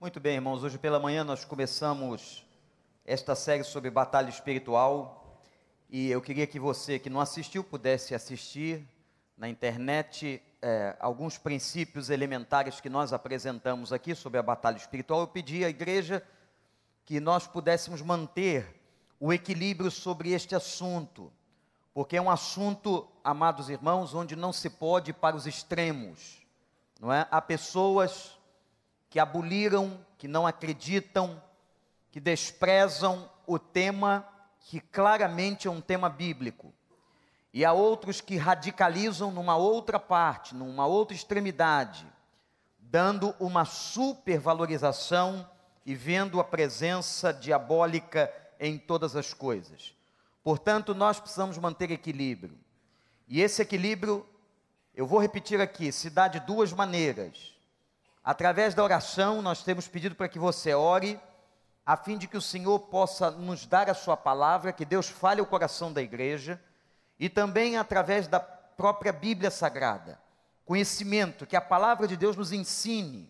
Muito bem, irmãos. Hoje pela manhã nós começamos esta série sobre batalha espiritual e eu queria que você que não assistiu pudesse assistir na internet é, alguns princípios elementares que nós apresentamos aqui sobre a batalha espiritual. Eu pedi à igreja que nós pudéssemos manter o equilíbrio sobre este assunto, porque é um assunto, amados irmãos, onde não se pode ir para os extremos, não é? Há pessoas que aboliram, que não acreditam, que desprezam o tema que claramente é um tema bíblico. E há outros que radicalizam numa outra parte, numa outra extremidade, dando uma supervalorização e vendo a presença diabólica em todas as coisas. Portanto, nós precisamos manter equilíbrio. E esse equilíbrio, eu vou repetir aqui, se dá de duas maneiras. Através da oração, nós temos pedido para que você ore, a fim de que o Senhor possa nos dar a sua palavra, que Deus fale o coração da igreja, e também através da própria Bíblia Sagrada. Conhecimento, que a palavra de Deus nos ensine,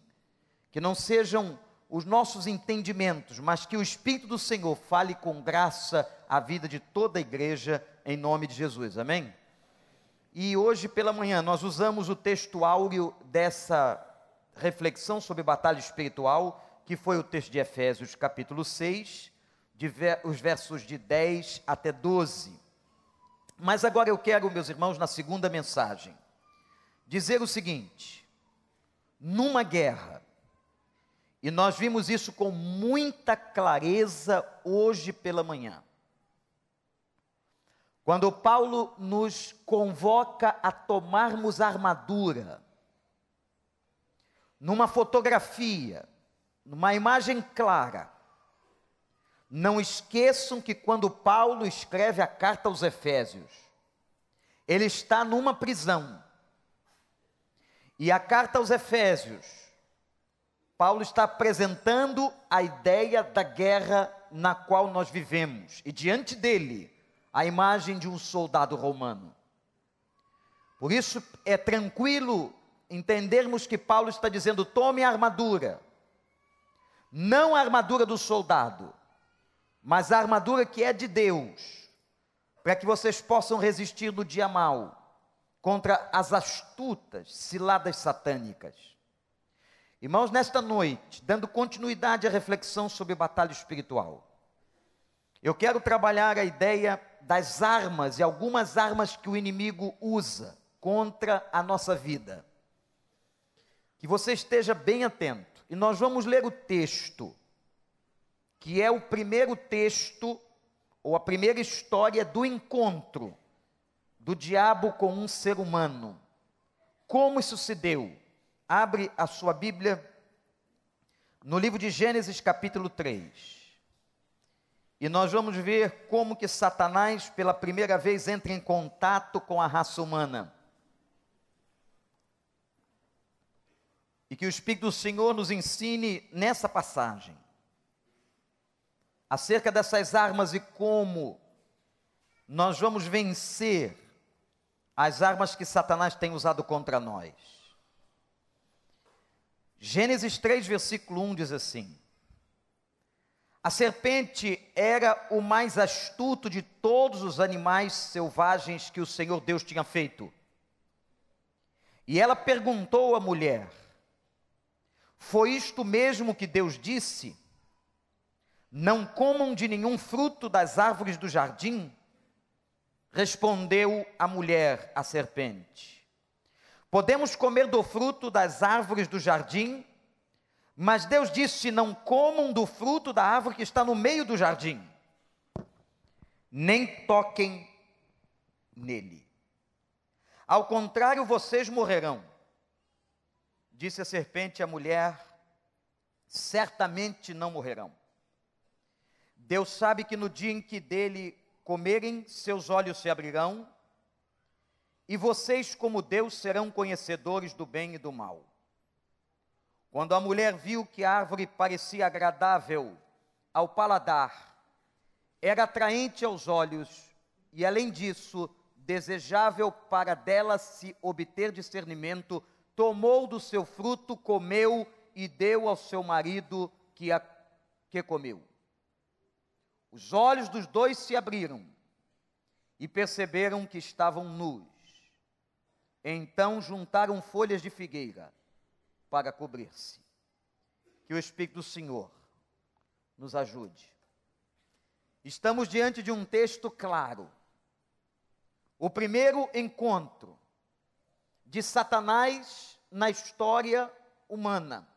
que não sejam os nossos entendimentos, mas que o Espírito do Senhor fale com graça a vida de toda a igreja, em nome de Jesus. Amém? E hoje pela manhã nós usamos o texto áureo dessa reflexão sobre batalha espiritual, que foi o texto de Efésios, capítulo 6, ver, os versos de 10 até 12. Mas agora eu quero, meus irmãos, na segunda mensagem, dizer o seguinte: numa guerra, e nós vimos isso com muita clareza hoje pela manhã. Quando Paulo nos convoca a tomarmos armadura, numa fotografia, numa imagem clara. Não esqueçam que quando Paulo escreve a carta aos Efésios, ele está numa prisão. E a carta aos Efésios, Paulo está apresentando a ideia da guerra na qual nós vivemos, e diante dele, a imagem de um soldado romano. Por isso é tranquilo entendermos que Paulo está dizendo: tome a armadura, não a armadura do soldado, mas a armadura que é de Deus, para que vocês possam resistir no dia mal contra as astutas ciladas satânicas. Irmãos, nesta noite, dando continuidade à reflexão sobre batalha espiritual, eu quero trabalhar a ideia das armas e algumas armas que o inimigo usa contra a nossa vida que você esteja bem atento. E nós vamos ler o texto, que é o primeiro texto, ou a primeira história do encontro do diabo com um ser humano. Como isso se deu? Abre a sua Bíblia no livro de Gênesis, capítulo 3. E nós vamos ver como que Satanás, pela primeira vez, entra em contato com a raça humana. E que o Espírito do Senhor nos ensine nessa passagem acerca dessas armas e como nós vamos vencer as armas que Satanás tem usado contra nós. Gênesis 3, versículo 1 diz assim: A serpente era o mais astuto de todos os animais selvagens que o Senhor Deus tinha feito. E ela perguntou à mulher: foi isto mesmo que Deus disse? Não comam de nenhum fruto das árvores do jardim? Respondeu a mulher, a serpente. Podemos comer do fruto das árvores do jardim, mas Deus disse: não comam do fruto da árvore que está no meio do jardim, nem toquem nele. Ao contrário, vocês morrerão. Disse a serpente à mulher: certamente não morrerão. Deus sabe que no dia em que dele comerem, seus olhos se abrirão, e vocês, como Deus, serão conhecedores do bem e do mal. Quando a mulher viu que a árvore parecia agradável ao paladar, era atraente aos olhos e, além disso, desejável para dela se obter discernimento, tomou do seu fruto, comeu e deu ao seu marido que, a, que comeu. Os olhos dos dois se abriram e perceberam que estavam nus. Então juntaram folhas de figueira para cobrir-se. Que o Espírito do Senhor nos ajude. Estamos diante de um texto claro. O primeiro encontro de Satanás na história humana.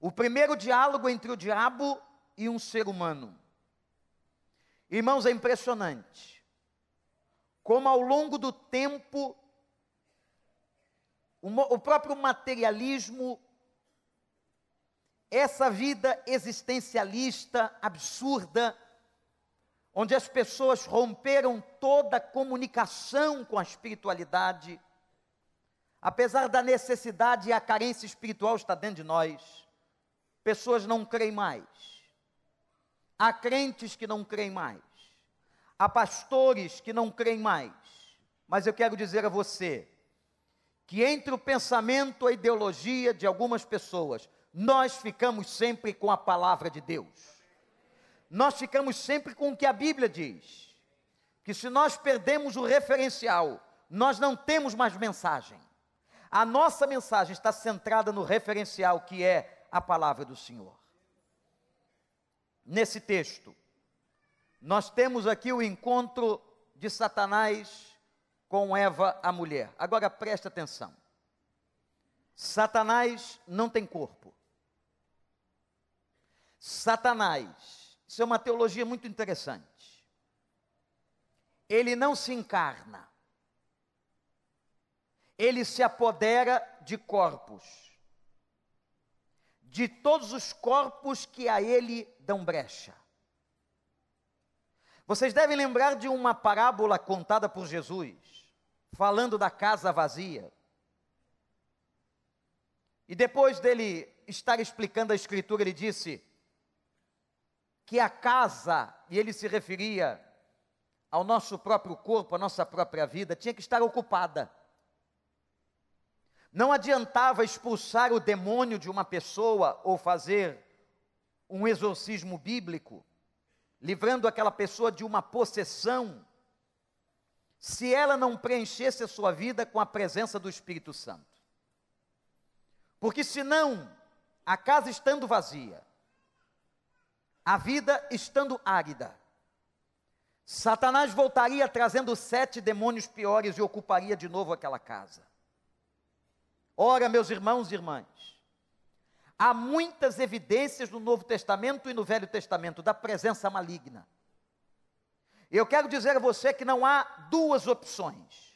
O primeiro diálogo entre o diabo e um ser humano. Irmãos, é impressionante como ao longo do tempo o próprio materialismo, essa vida existencialista absurda, onde as pessoas romperam toda comunicação com a espiritualidade, apesar da necessidade e a carência espiritual estar dentro de nós, pessoas não creem mais. Há crentes que não creem mais. Há pastores que não creem mais. Mas eu quero dizer a você que entre o pensamento e a ideologia de algumas pessoas, nós ficamos sempre com a palavra de Deus. Nós ficamos sempre com o que a Bíblia diz. Que se nós perdemos o referencial, nós não temos mais mensagem. A nossa mensagem está centrada no referencial que é a palavra do Senhor. Nesse texto, nós temos aqui o encontro de Satanás com Eva, a mulher. Agora preste atenção. Satanás não tem corpo. Satanás, isso é uma teologia muito interessante. Ele não se encarna ele se apodera de corpos, de todos os corpos que a ele dão brecha. Vocês devem lembrar de uma parábola contada por Jesus, falando da casa vazia. E depois dele estar explicando a Escritura, ele disse que a casa, e ele se referia ao nosso próprio corpo, à nossa própria vida, tinha que estar ocupada. Não adiantava expulsar o demônio de uma pessoa ou fazer um exorcismo bíblico, livrando aquela pessoa de uma possessão, se ela não preenchesse a sua vida com a presença do Espírito Santo. Porque senão, a casa estando vazia, a vida estando árida, Satanás voltaria trazendo sete demônios piores e ocuparia de novo aquela casa. Ora, meus irmãos e irmãs, há muitas evidências no Novo Testamento e no Velho Testamento da presença maligna. Eu quero dizer a você que não há duas opções.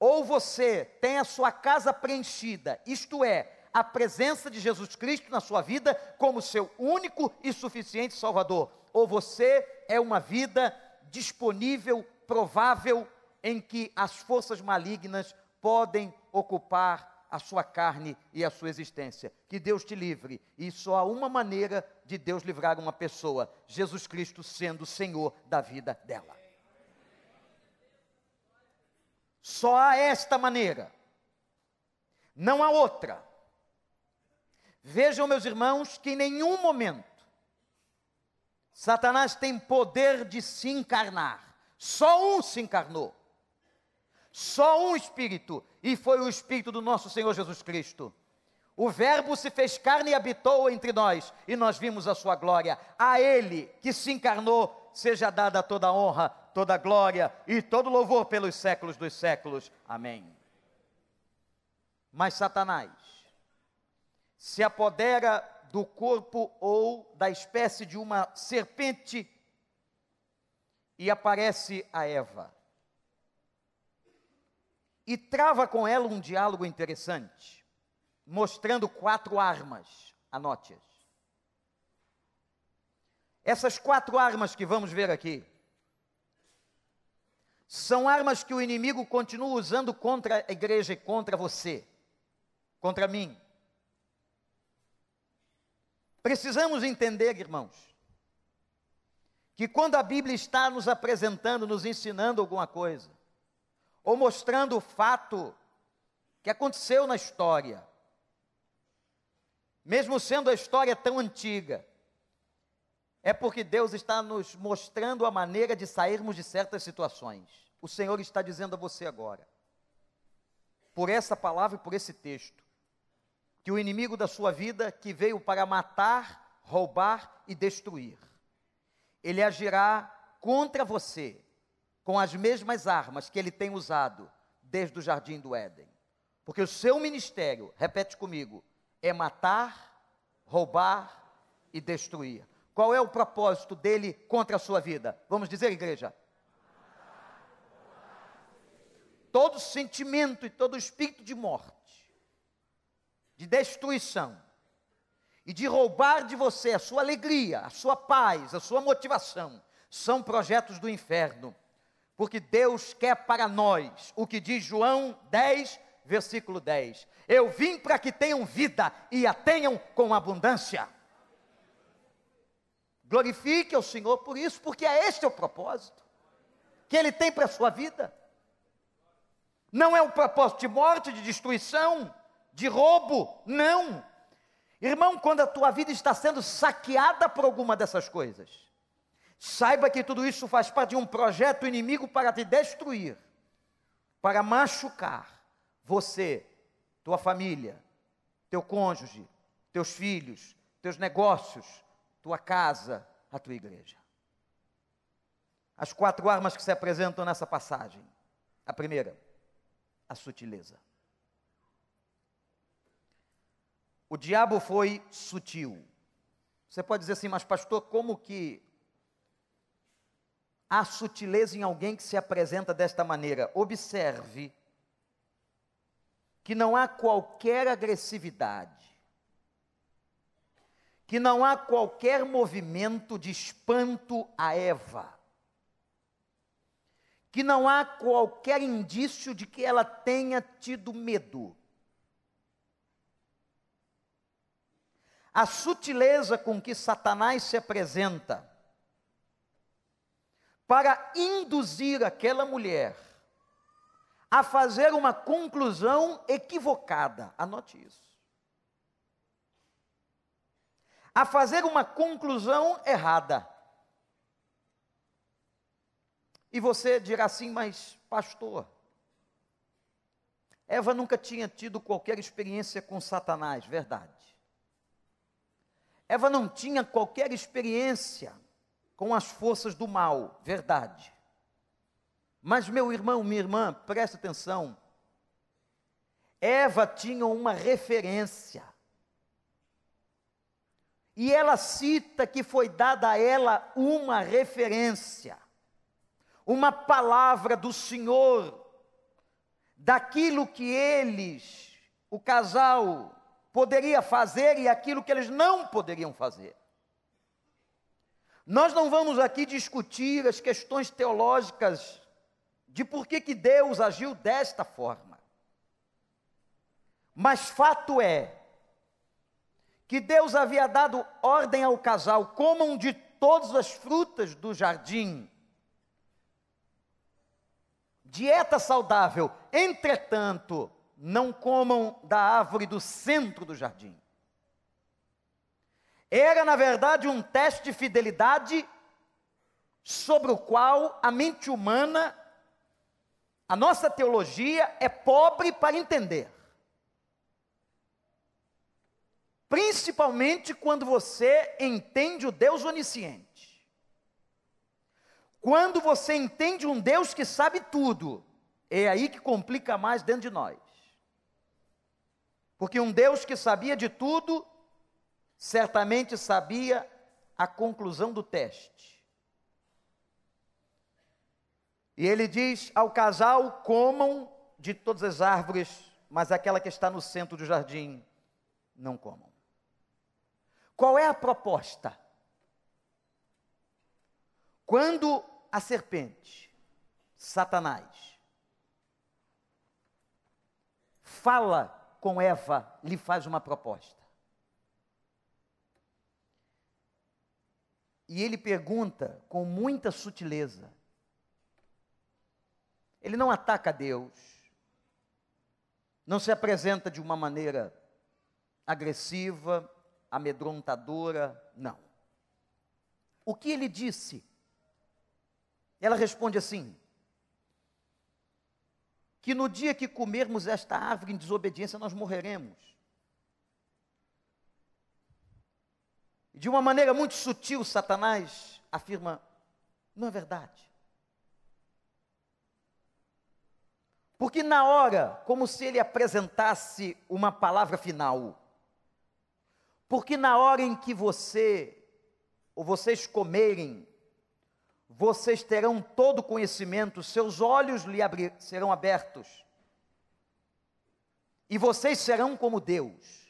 Ou você tem a sua casa preenchida, isto é, a presença de Jesus Cristo na sua vida como seu único e suficiente Salvador, ou você é uma vida disponível, provável, em que as forças malignas podem ocupar a sua carne e a sua existência. Que Deus te livre. E só há uma maneira de Deus livrar uma pessoa: Jesus Cristo sendo o Senhor da vida dela. Só há esta maneira. Não há outra. Vejam, meus irmãos, que em nenhum momento Satanás tem poder de se encarnar. Só um se encarnou. Só um Espírito, e foi o Espírito do nosso Senhor Jesus Cristo. O Verbo se fez carne e habitou entre nós, e nós vimos a sua glória. A Ele que se encarnou, seja dada toda a honra, toda a glória e todo louvor pelos séculos dos séculos. Amém. Mas Satanás se apodera do corpo ou da espécie de uma serpente e aparece a Eva e trava com ela um diálogo interessante, mostrando quatro armas, anote-as. Essas quatro armas que vamos ver aqui, são armas que o inimigo continua usando contra a igreja e contra você, contra mim. Precisamos entender, irmãos, que quando a Bíblia está nos apresentando, nos ensinando alguma coisa, ou mostrando o fato que aconteceu na história. mesmo sendo a história tão antiga, é porque Deus está nos mostrando a maneira de sairmos de certas situações. O Senhor está dizendo a você agora, por essa palavra e por esse texto, que o inimigo da sua vida, que veio para matar, roubar e destruir, ele agirá contra você com as mesmas armas que ele tem usado desde o jardim do Éden. Porque o seu ministério, repete comigo, é matar, roubar e destruir. Qual é o propósito dele contra a sua vida? Vamos dizer, igreja? Todo sentimento e todo espírito de morte, de destruição e de roubar de você a sua alegria, a sua paz, a sua motivação, são projetos do inferno. Porque Deus quer para nós o que diz João 10, versículo 10. Eu vim para que tenham vida e a tenham com abundância. Glorifique ao Senhor por isso, porque é este o propósito que Ele tem para a sua vida. Não é um propósito de morte, de destruição, de roubo, não. Irmão, quando a tua vida está sendo saqueada por alguma dessas coisas, saiba que tudo isso faz parte de um projeto inimigo para te destruir, para machucar você, tua família, teu cônjuge, teus filhos, teus negócios, tua casa, a tua igreja. As quatro armas que se apresentam nessa passagem. A primeira, a sutileza. O diabo foi sutil. Você pode dizer assim, mas pastor, como que há sutileza em alguém que se apresenta desta maneira? Observe que não há qualquer agressividade, que não há qualquer movimento de espanto a Eva, que não há qualquer indício de que ela tenha tido medo. a sutileza com que Satanás se apresenta para induzir aquela mulher a fazer uma conclusão equivocada. Anote isso. A fazer uma conclusão errada. E você dirá assim, mas pastor, Eva nunca tinha tido qualquer experiência com Satanás, verdade. Eva não tinha qualquer experiência com as forças do mal, verdade. Mas, meu irmão, minha irmã, preste atenção. Eva tinha uma referência. E ela cita que foi dada a ela uma referência, uma palavra do Senhor, daquilo que eles, o casal, poderia fazer e aquilo que eles não poderiam fazer. Nós não vamos aqui discutir as questões teológicas de por que, que Deus agiu desta forma. Mas fato é que Deus havia dado ordem ao casal: comam de todas as frutas do jardim. Dieta saudável. Entretanto, não comam da árvore do centro do jardim. Era, na verdade, um teste de fidelidade sobre o qual a mente humana, a nossa teologia é pobre para entender. Principalmente quando você entende o Deus onisciente. Quando você entende um Deus que sabe tudo, é aí que complica mais dentro de nós. Porque um Deus que sabia de tudo, certamente sabia a conclusão do teste. E ele diz ao casal: comam de todas as árvores, mas aquela que está no centro do jardim, não comam. Qual é a proposta? Quando a serpente, Satanás, fala com Eva, lhe faz uma proposta. E ele pergunta com muita sutileza. Ele não ataca Deus, não se apresenta de uma maneira agressiva, amedrontadora, não. O que ele disse? Ela responde assim: que no dia que comermos esta árvore em desobediência, nós morreremos. De uma maneira muito sutil, Satanás afirma: não é verdade. Porque na hora, como se ele apresentasse uma palavra final, porque na hora em que você ou vocês comerem, vocês terão todo conhecimento, seus olhos lhe abrir, serão abertos, e vocês serão como Deus.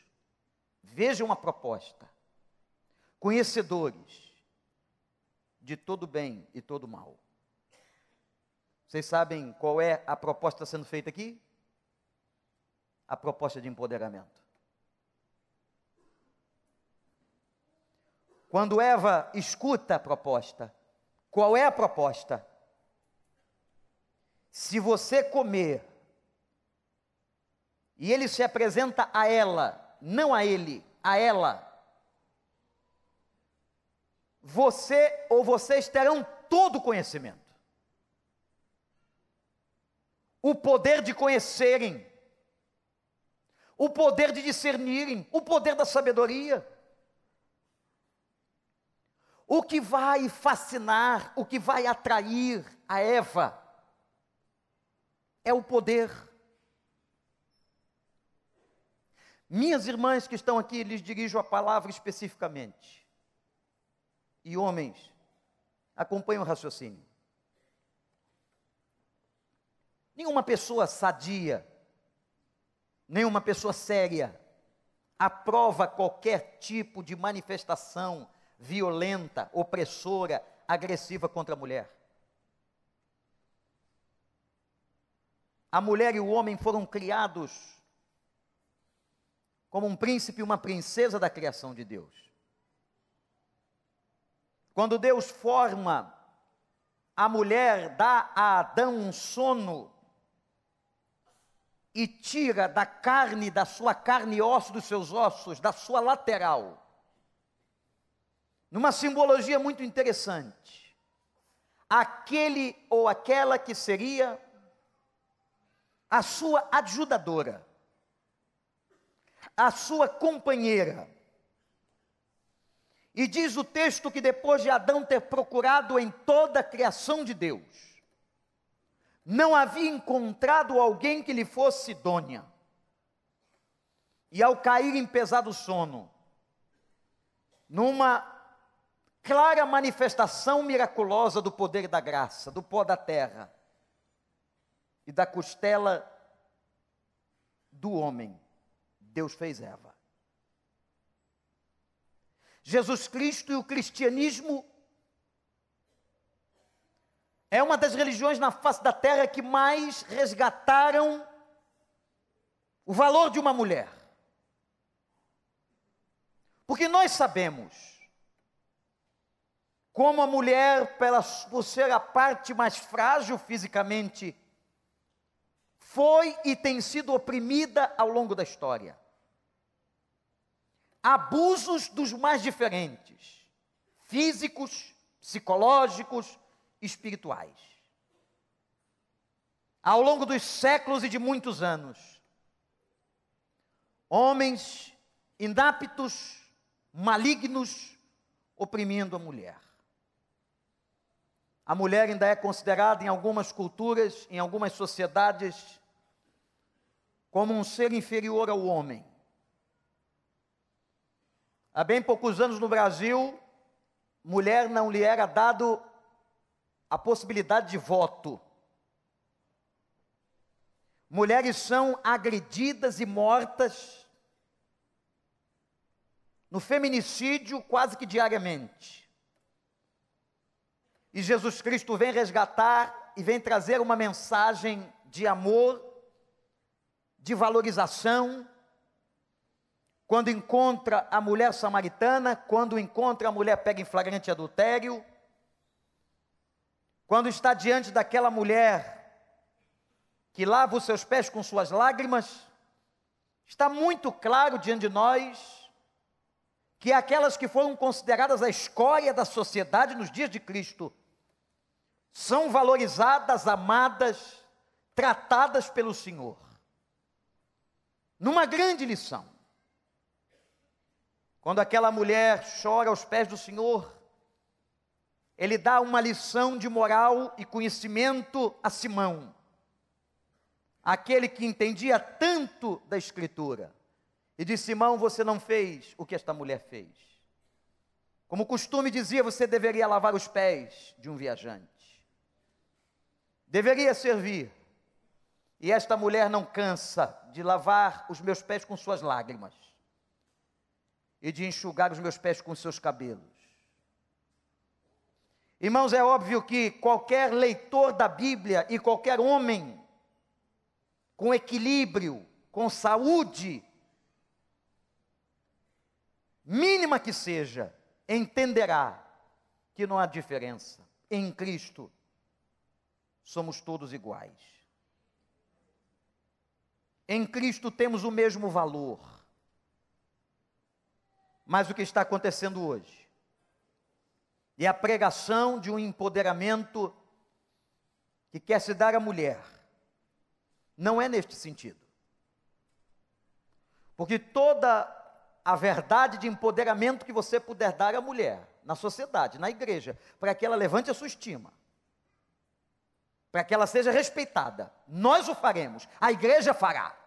Vejam a proposta: conhecedores de todo bem e todo mal. Vocês sabem qual é a proposta sendo feita aqui? A proposta de empoderamento. Quando Eva escuta a proposta, qual é a proposta? Se você comer, e ele se apresenta a ela, não a ele, a ela, você ou vocês terão todo o conhecimento. O poder de conhecerem, o poder de discernirem, o poder da sabedoria. O que vai fascinar, o que vai atrair a Eva é o poder. Minhas irmãs que estão aqui, lhes dirijo a palavra especificamente. E homens, acompanhem o raciocínio. Nenhuma pessoa sadia, nenhuma pessoa séria aprova qualquer tipo de manifestação violenta, opressora, agressiva contra a mulher. A mulher e o homem foram criados como um príncipe e uma princesa da criação de Deus. Quando Deus forma a mulher, dá a Adão um sono e tira da carne, da sua carne e osso dos seus ossos, da sua lateral, numa simbologia muito interessante. Aquele ou aquela que seria a sua ajudadora, a sua companheira. E diz o texto que depois de Adão ter procurado em toda a criação de Deus, não havia encontrado alguém que lhe fosse idônea. E ao cair em pesado sono, numa clara manifestação miraculosa do poder da graça, do pó da terra e da costela do homem. Deus fez Eva. Jesus Cristo e o cristianismo é uma das religiões na face da terra que mais resgataram o valor de uma mulher. Porque nós sabemos como a mulher, pela, por ser a parte mais frágil fisicamente, foi e tem sido oprimida ao longo da história. Abusos dos mais diferentes, físicos, psicológicos, espirituais. Ao longo dos séculos e de muitos anos, homens inaptos, malignos, oprimindo a mulher. A mulher ainda é considerada em algumas culturas, em algumas sociedades, como um ser inferior ao homem. Há bem poucos anos no Brasil, mulher não lhe era dado a possibilidade de voto. Mulheres são agredidas e mortas no feminicídio quase que diariamente. E Jesus Cristo vem resgatar e vem trazer uma mensagem de amor, de valorização. Quando encontra a mulher samaritana, quando encontra a mulher pega em flagrante adultério, quando está diante daquela mulher que lava os seus pés com suas lágrimas, está muito claro diante de nós que aquelas que foram consideradas a escória da sociedade nos dias de Cristo são valorizadas, amadas, tratadas pelo Senhor. Numa grande lição. Quando aquela mulher chora aos pés do Senhor, ele dá uma lição de moral e conhecimento a Simão, aquele que entendia tanto da Escritura. E disse: Simão, você não fez o que esta mulher fez. Como o costume dizia, você deveria lavar os pés de um viajante. Deveria servir. E esta mulher não cansa de lavar os meus pés com suas lágrimas e de enxugar os meus pés com seus cabelos. Irmãos, é óbvio que qualquer leitor da Bíblia e qualquer homem com equilíbrio, com saúde, mínima que seja, entenderá que não há diferença. Em Cristo, somos todos iguais. Em Cristo temos o mesmo valor. Mas o que está acontecendo hoje? É a pregação de um empoderamento que quer se dar à mulher. Não é neste sentido. Porque toda a verdade de empoderamento que você puder dar à mulher, na sociedade, na igreja, para que ela levante a sua estima, para que ela seja respeitada, nós o faremos, a igreja fará.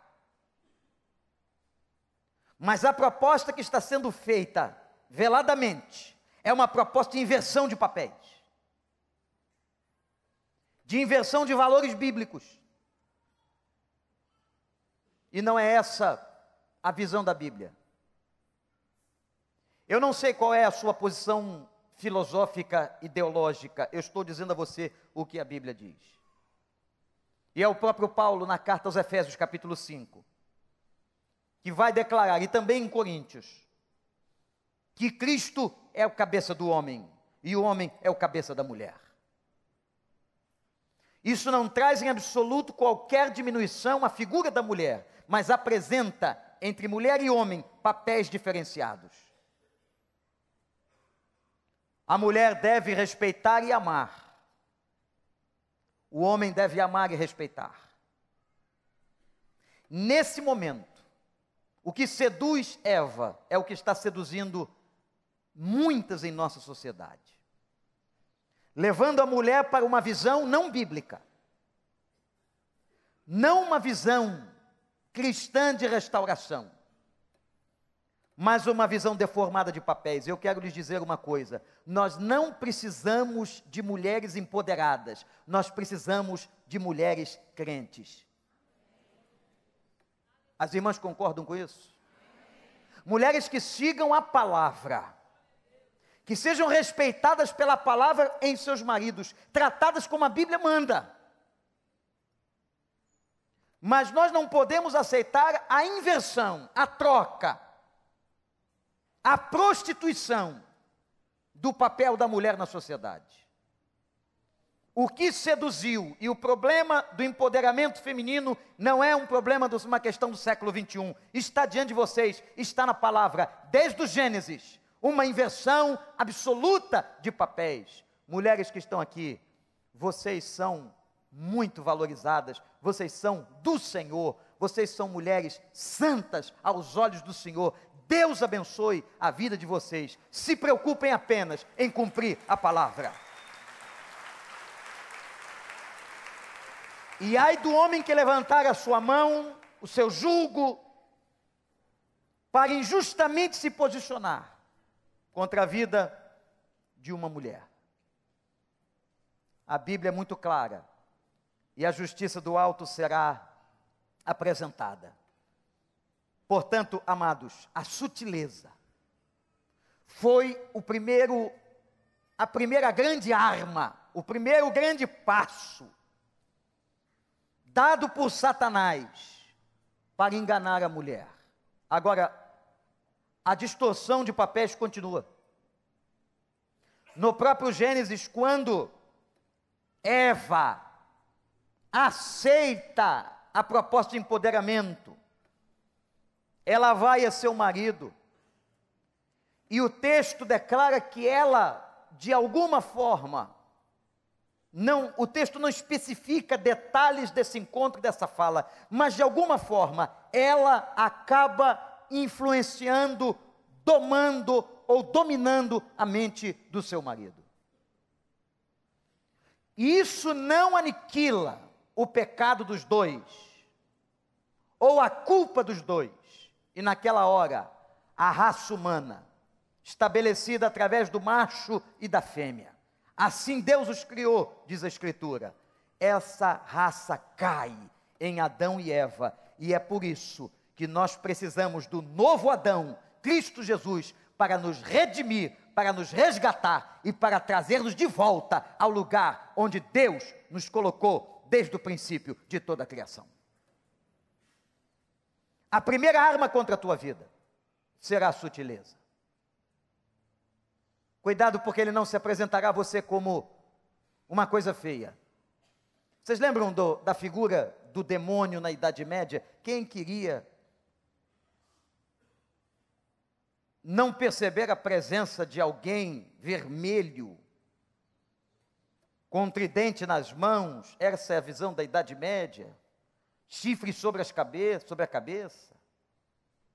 Mas a proposta que está sendo feita veladamente é uma proposta de inversão de papéis, de inversão de valores bíblicos. E não é essa a visão da Bíblia. Eu não sei qual é a sua posição filosófica, ideológica, eu estou dizendo a você o que a Bíblia diz. E é o próprio Paulo, na carta aos Efésios, capítulo 5, que vai declarar, e também em Coríntios, que Cristo é o cabeça do homem e o homem é o cabeça da mulher. Isso não traz em absoluto qualquer diminuição à figura da mulher, mas apresenta entre mulher e homem papéis diferenciados. A mulher deve respeitar e amar. O homem deve amar e respeitar. Nesse momento, o que seduz Eva é o que está seduzindo muitas em nossa sociedade. Levando a mulher para uma visão não bíblica. Não uma visão cristã de restauração mas uma visão deformada de papéis. Eu quero lhes dizer uma coisa: nós não precisamos de mulheres empoderadas, nós precisamos de mulheres crentes. As irmãs concordam com isso? Mulheres que sigam a palavra, que sejam respeitadas pela palavra em seus maridos, tratadas como a Bíblia manda. Mas nós não podemos aceitar a inversão, a troca a prostituição do papel da mulher na sociedade. O que seduziu e o problema do empoderamento feminino não é um problema de uma questão do século 21. Está diante de vocês, está na palavra, desde o Gênesis, uma inversão absoluta de papéis. Mulheres que estão aqui, vocês são muito valorizadas, vocês são do Senhor, vocês são mulheres santas aos olhos do Senhor, Deus abençoe a vida de vocês. Se preocupem apenas em cumprir a palavra. E ai do homem que levantar a sua mão, o seu julgo, para injustamente se posicionar contra a vida de uma mulher. A Bíblia é muito clara, e a justiça do alto será apresentada. Portanto, amados, a sutileza foi o primeiro a primeira grande arma, o primeiro grande passo dado por Satanás para enganar a mulher. Agora, a distorção de papéis continua. No próprio Gênesis, quando Eva aceita a proposta de empoderamento, ela vai a seu marido E o texto declara que ela, de alguma forma, não, o texto não especifica detalhes desse encontro, dessa fala, mas de alguma forma ela acaba influenciando, domando ou dominando a mente do seu marido. E isso não aniquila o pecado dos dois, ou a culpa dos dois. E naquela hora, a raça humana, estabelecida através do macho e da fêmea, Assim Deus os criou, diz a Escritura. Essa raça cai em Adão e Eva, e é por isso que nós precisamos do novo Adão, Cristo Jesus, para nos redimir, para nos resgatar e para trazer-nos de volta ao lugar onde Deus nos colocou desde o princípio de toda a criação. A primeira arma contra a tua vida será a sutileza. Cuidado, porque ele não se apresentará a você como uma coisa feia. Vocês lembram do, da figura do demônio na Idade Média? Quem queria não perceber a presença de alguém vermelho, com um tridente nas mãos? Essa é a visão da Idade Média. Chifres sobre, as cabe sobre a cabeça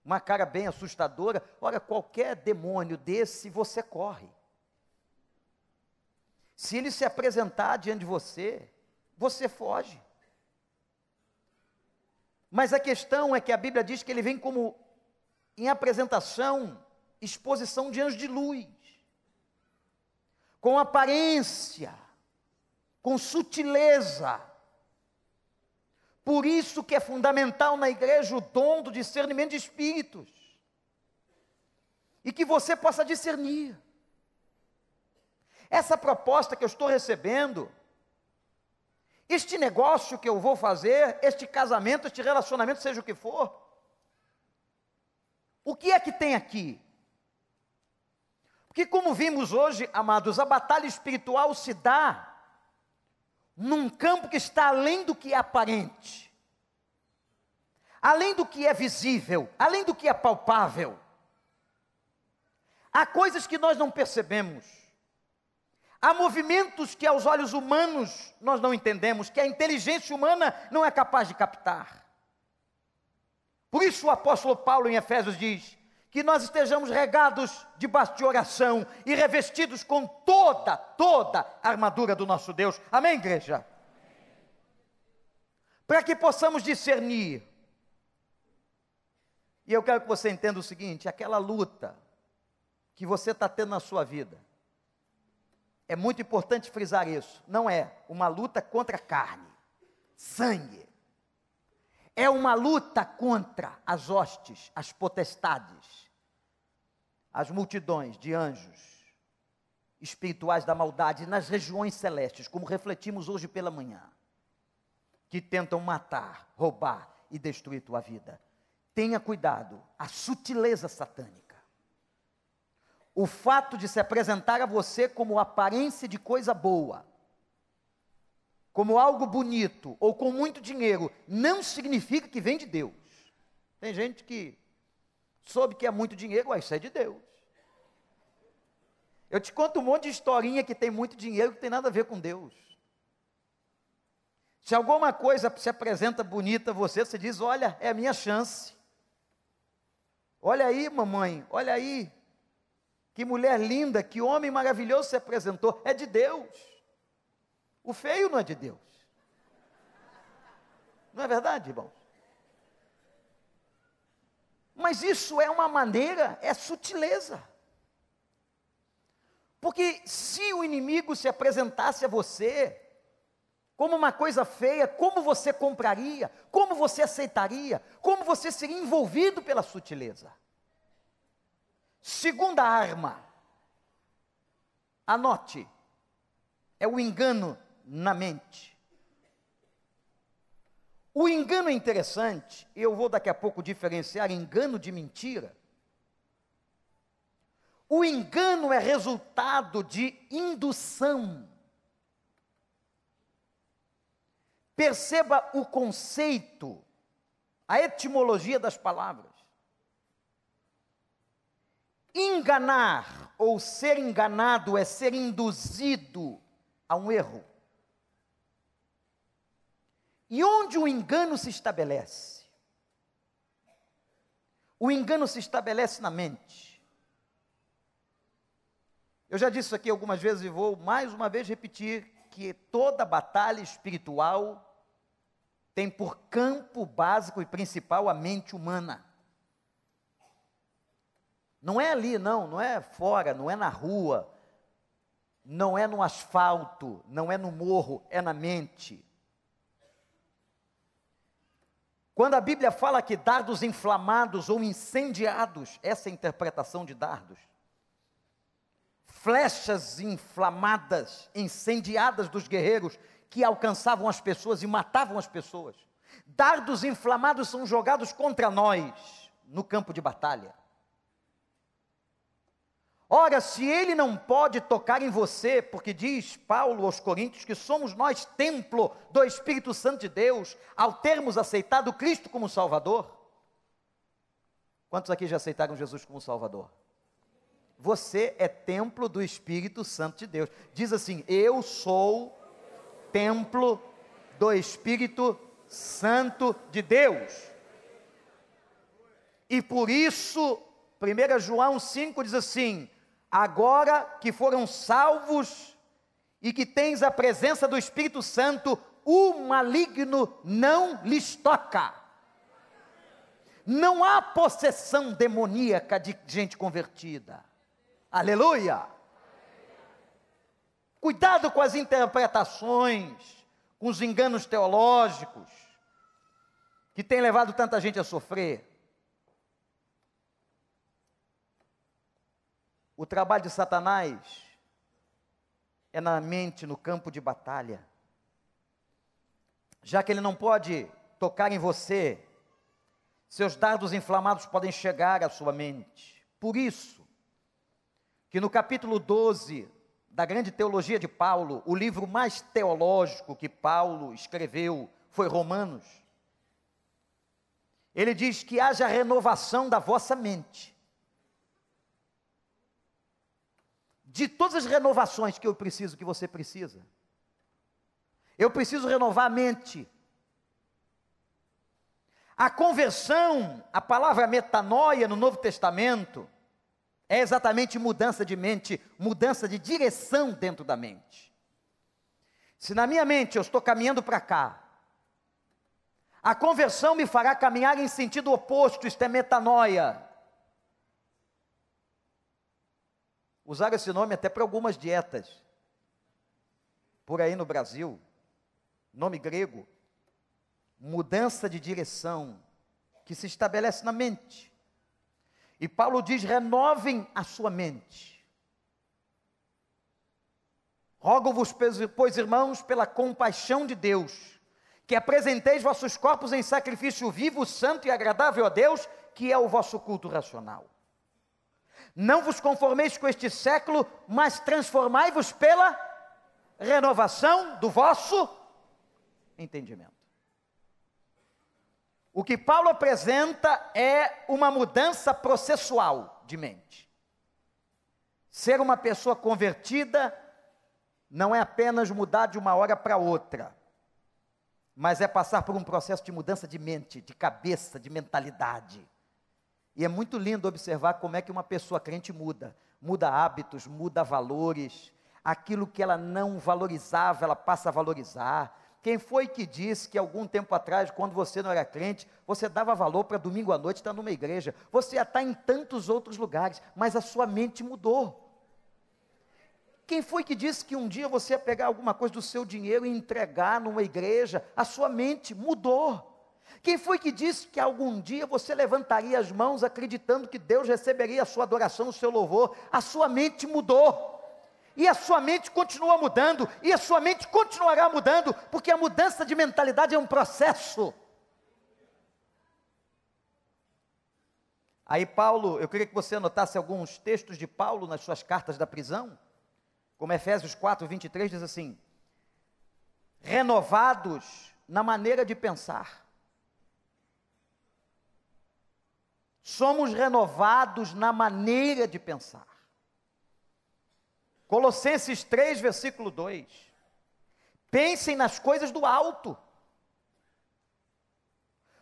uma cara bem assustadora. Olha, qualquer demônio desse você corre. Se ele se apresentar diante de você, você foge. Mas a questão é que a Bíblia diz que ele vem como em apresentação, exposição de anjo de luz, com aparência, com sutileza. Por isso que é fundamental na igreja o dom do discernimento de espíritos. E que você possa discernir. Essa proposta que eu estou recebendo, este negócio que eu vou fazer, este casamento, este relacionamento, seja o que for, o que é que tem aqui? Porque, como vimos hoje, amados, a batalha espiritual se dá num campo que está além do que é aparente, além do que é visível, além do que é palpável. Há coisas que nós não percebemos. Há movimentos que aos olhos humanos nós não entendemos, que a inteligência humana não é capaz de captar. Por isso o apóstolo Paulo em Efésios diz que nós estejamos regados debaixo de oração e revestidos com toda, toda a armadura do nosso Deus. Amém, igreja? Para que possamos discernir. E eu quero que você entenda o seguinte: aquela luta que você está tendo na sua vida, é muito importante frisar isso. Não é uma luta contra a carne, sangue. É uma luta contra as hostes, as potestades, as multidões de anjos espirituais da maldade nas regiões celestes, como refletimos hoje pela manhã, que tentam matar, roubar e destruir tua vida. Tenha cuidado, a sutileza satânica o fato de se apresentar a você como aparência de coisa boa, como algo bonito ou com muito dinheiro, não significa que vem de Deus. Tem gente que soube que é muito dinheiro, isso é de Deus. Eu te conto um monte de historinha que tem muito dinheiro que tem nada a ver com Deus. Se alguma coisa se apresenta bonita a você, você diz: Olha, é a minha chance. Olha aí, mamãe, olha aí, que mulher linda, que homem maravilhoso se apresentou. É de Deus. O feio não é de Deus. Não é verdade, irmão? Mas isso é uma maneira, é sutileza. Porque se o inimigo se apresentasse a você como uma coisa feia, como você compraria? Como você aceitaria? Como você seria envolvido pela sutileza? Segunda arma, anote, é o engano na mente. O engano é interessante, eu vou daqui a pouco diferenciar engano de mentira. O engano é resultado de indução. Perceba o conceito, a etimologia das palavras. Enganar ou ser enganado é ser induzido a um erro. E onde o engano se estabelece? O engano se estabelece na mente. Eu já disse isso aqui algumas vezes e vou mais uma vez repetir que toda batalha espiritual tem por campo básico e principal a mente humana. Não é ali, não, não é fora, não é na rua, não é no asfalto, não é no morro, é na mente. Quando a Bíblia fala que dardos inflamados ou incendiados, essa é a interpretação de dardos, flechas inflamadas, incendiadas dos guerreiros que alcançavam as pessoas e matavam as pessoas. Dardos inflamados são jogados contra nós no campo de batalha. Ora, se ele não pode tocar em você, porque diz Paulo aos Coríntios que somos nós templo do Espírito Santo de Deus, ao termos aceitado Cristo como Salvador. Quantos aqui já aceitaram Jesus como Salvador? Você é templo do Espírito Santo de Deus. Diz assim: Eu sou templo do Espírito Santo de Deus. E por isso, 1 João 5 diz assim: agora que foram salvos e que tens a presença do Espírito Santo, o maligno não lhes toca. Não há possessão demoníaca de gente convertida. Aleluia! Cuidado com as interpretações, com os enganos teológicos, que têm levado tanta gente a sofrer. O trabalho de Satanás é na mente, no campo de batalha. Já que ele não pode tocar em você, seus dardos inflamados podem chegar à sua mente. Por isso, que no capítulo 12 da grande teologia de Paulo, o livro mais teológico que Paulo escreveu foi Romanos. Ele diz que haja renovação da vossa mente. De todas as renovações que eu preciso, que você precisa. Eu preciso renovar a mente. A conversão, a palavra metanoia no Novo Testamento, é exatamente mudança de mente, mudança de direção dentro da mente. Se na minha mente eu estou caminhando para cá, a conversão me fará caminhar em sentido oposto, isto é metanoia. Usaram esse nome até para algumas dietas. Por aí no Brasil, nome grego, mudança de direção que se estabelece na mente. E Paulo diz: renovem a sua mente. Rogo-vos, pois, irmãos, pela compaixão de Deus, que apresenteis vossos corpos em sacrifício vivo, santo e agradável a Deus, que é o vosso culto racional. Não vos conformeis com este século, mas transformai-vos pela renovação do vosso entendimento. O que Paulo apresenta é uma mudança processual de mente. Ser uma pessoa convertida não é apenas mudar de uma hora para outra, mas é passar por um processo de mudança de mente, de cabeça, de mentalidade. E é muito lindo observar como é que uma pessoa crente muda. Muda hábitos, muda valores. Aquilo que ela não valorizava, ela passa a valorizar. Quem foi que disse que algum tempo atrás, quando você não era crente, você dava valor para domingo à noite estar numa igreja? Você já está em tantos outros lugares, mas a sua mente mudou. Quem foi que disse que um dia você ia pegar alguma coisa do seu dinheiro e entregar numa igreja? A sua mente mudou. Quem foi que disse que algum dia você levantaria as mãos acreditando que Deus receberia a sua adoração, o seu louvor? A sua mente mudou. E a sua mente continua mudando, e a sua mente continuará mudando, porque a mudança de mentalidade é um processo. Aí, Paulo, eu queria que você anotasse alguns textos de Paulo nas suas cartas da prisão, como Efésios 4, 23 diz assim: renovados na maneira de pensar somos renovados na maneira de pensar. Colossenses 3, versículo 2. Pensem nas coisas do alto.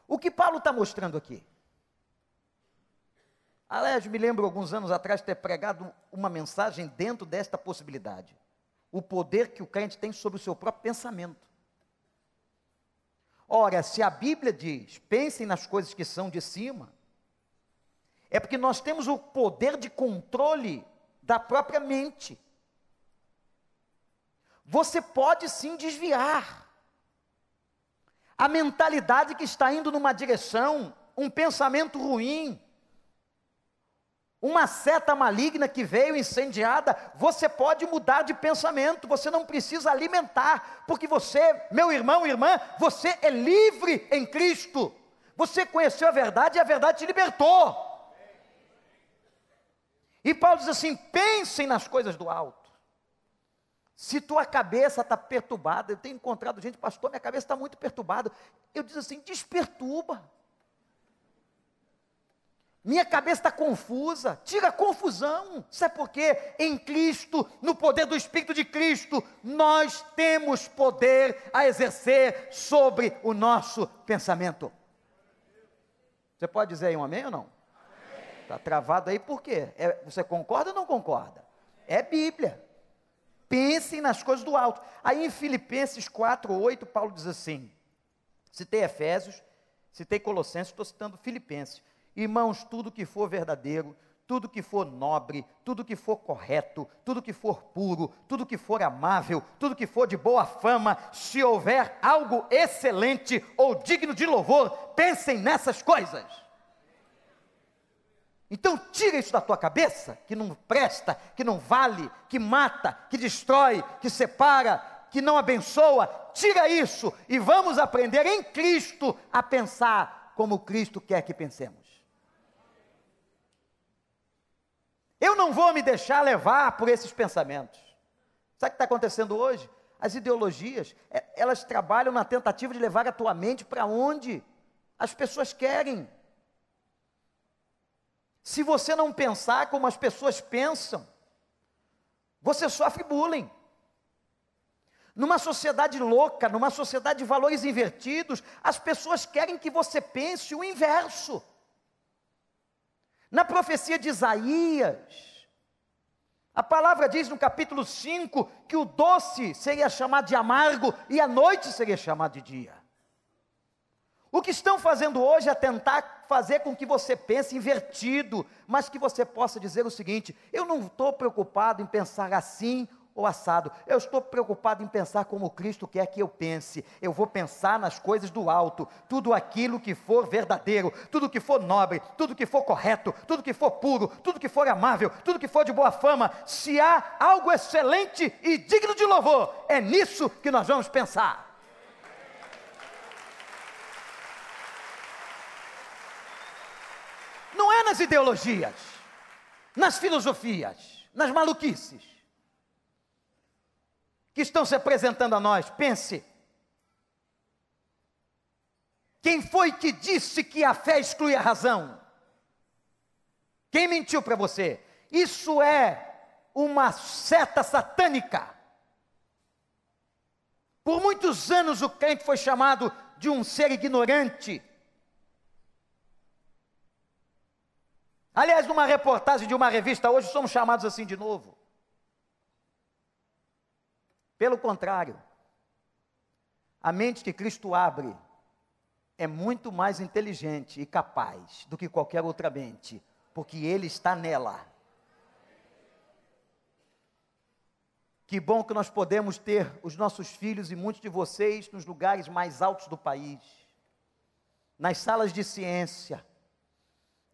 O que Paulo está mostrando aqui? Aliás, me lembro alguns anos atrás ter pregado uma mensagem dentro desta possibilidade. O poder que o crente tem sobre o seu próprio pensamento. Ora, se a Bíblia diz, pensem nas coisas que são de cima, é porque nós temos o poder de controle da própria mente. Você pode sim desviar. A mentalidade que está indo numa direção, um pensamento ruim, uma seta maligna que veio incendiada, você pode mudar de pensamento, você não precisa alimentar, porque você, meu irmão irmã, você é livre em Cristo. Você conheceu a verdade e a verdade te libertou. E Paulo diz assim: pensem nas coisas do alto. Se tua cabeça está perturbada, eu tenho encontrado gente, pastor, minha cabeça está muito perturbada. Eu diz assim: desperturba. Minha cabeça está confusa, tira a confusão. Sabe por quê? Em Cristo, no poder do Espírito de Cristo, nós temos poder a exercer sobre o nosso pensamento. Você pode dizer aí um amém ou não? Está travado aí por quê? É, você concorda ou não concorda? É Bíblia. Pensem nas coisas do alto. Aí em Filipenses 4, 8, Paulo diz assim: citei Efésios, citei Colossenses, estou citando Filipenses. Irmãos, tudo que for verdadeiro, tudo que for nobre, tudo que for correto, tudo que for puro, tudo que for amável, tudo que for de boa fama, se houver algo excelente ou digno de louvor, pensem nessas coisas. Então tira isso da tua cabeça, que não presta, que não vale, que mata, que destrói, que separa, que não abençoa. Tira isso e vamos aprender em Cristo a pensar como Cristo quer que pensemos. Eu não vou me deixar levar por esses pensamentos. Sabe o que está acontecendo hoje? As ideologias, é, elas trabalham na tentativa de levar a tua mente para onde as pessoas querem. Se você não pensar como as pessoas pensam, você sofre bullying. Numa sociedade louca, numa sociedade de valores invertidos, as pessoas querem que você pense o inverso. Na profecia de Isaías, a palavra diz no capítulo 5 que o doce seria chamado de amargo e a noite seria chamada de dia. O que estão fazendo hoje é tentar fazer com que você pense invertido, mas que você possa dizer o seguinte: eu não estou preocupado em pensar assim ou assado, eu estou preocupado em pensar como Cristo quer que eu pense. Eu vou pensar nas coisas do alto, tudo aquilo que for verdadeiro, tudo que for nobre, tudo que for correto, tudo que for puro, tudo que for amável, tudo que for de boa fama. Se há algo excelente e digno de louvor, é nisso que nós vamos pensar. Não é nas ideologias, nas filosofias, nas maluquices que estão se apresentando a nós. Pense. Quem foi que disse que a fé exclui a razão? Quem mentiu para você? Isso é uma seta satânica. Por muitos anos o crente foi chamado de um ser ignorante, Aliás, numa reportagem de uma revista hoje, somos chamados assim de novo. Pelo contrário, a mente que Cristo abre é muito mais inteligente e capaz do que qualquer outra mente, porque Ele está nela. Que bom que nós podemos ter os nossos filhos e muitos de vocês nos lugares mais altos do país, nas salas de ciência,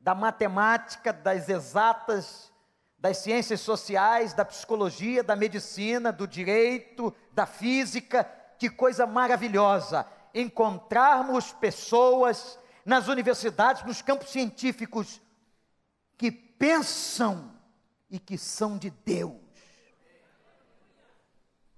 da matemática, das exatas, das ciências sociais, da psicologia, da medicina, do direito, da física. Que coisa maravilhosa encontrarmos pessoas nas universidades, nos campos científicos, que pensam e que são de Deus.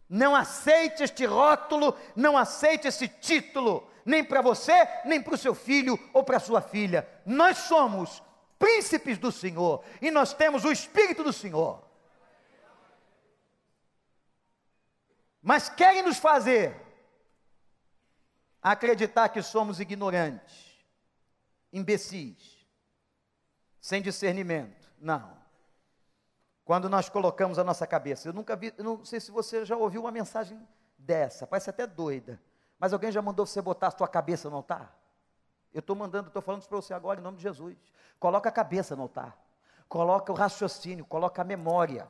Não aceite este rótulo, não aceite esse título nem para você, nem para o seu filho ou para a sua filha. Nós somos príncipes do Senhor, e nós temos o Espírito do Senhor. Mas querem nos fazer acreditar que somos ignorantes, imbecis, sem discernimento. Não. Quando nós colocamos a nossa cabeça, eu nunca vi, eu não sei se você já ouviu uma mensagem dessa, parece até doida, mas alguém já mandou você botar a sua cabeça no altar? Eu estou mandando, estou falando isso para você agora em nome de Jesus. Coloca a cabeça no altar, coloca o raciocínio, coloca a memória,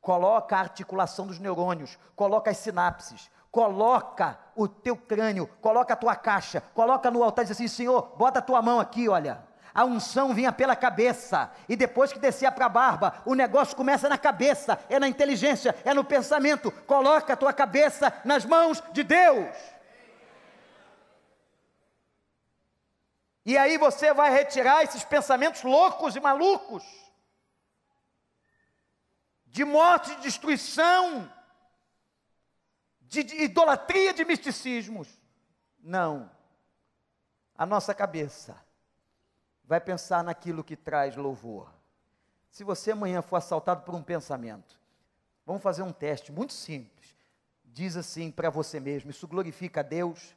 coloca a articulação dos neurônios, coloca as sinapses, coloca o teu crânio, coloca a tua caixa, coloca no altar e diz assim: Senhor, bota a tua mão aqui, olha. A unção vinha pela cabeça, e depois que descia para a barba, o negócio começa na cabeça, é na inteligência, é no pensamento. Coloca a tua cabeça nas mãos de Deus. E aí você vai retirar esses pensamentos loucos e malucos, de morte, de destruição, de, de idolatria, de misticismos. Não. A nossa cabeça vai pensar naquilo que traz louvor. Se você amanhã for assaltado por um pensamento, vamos fazer um teste muito simples. Diz assim para você mesmo: Isso glorifica a Deus,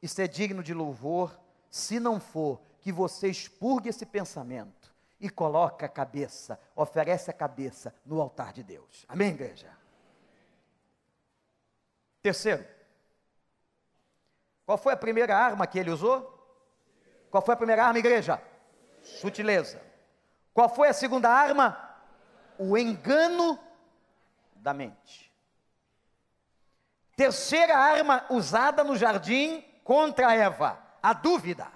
isso é digno de louvor. Se não for, que você expurgue esse pensamento e coloque a cabeça, oferece a cabeça no altar de Deus. Amém, igreja? Terceiro, qual foi a primeira arma que ele usou? Qual foi a primeira arma, igreja? Sutileza. Qual foi a segunda arma? O engano da mente. Terceira arma usada no jardim contra Eva, a dúvida.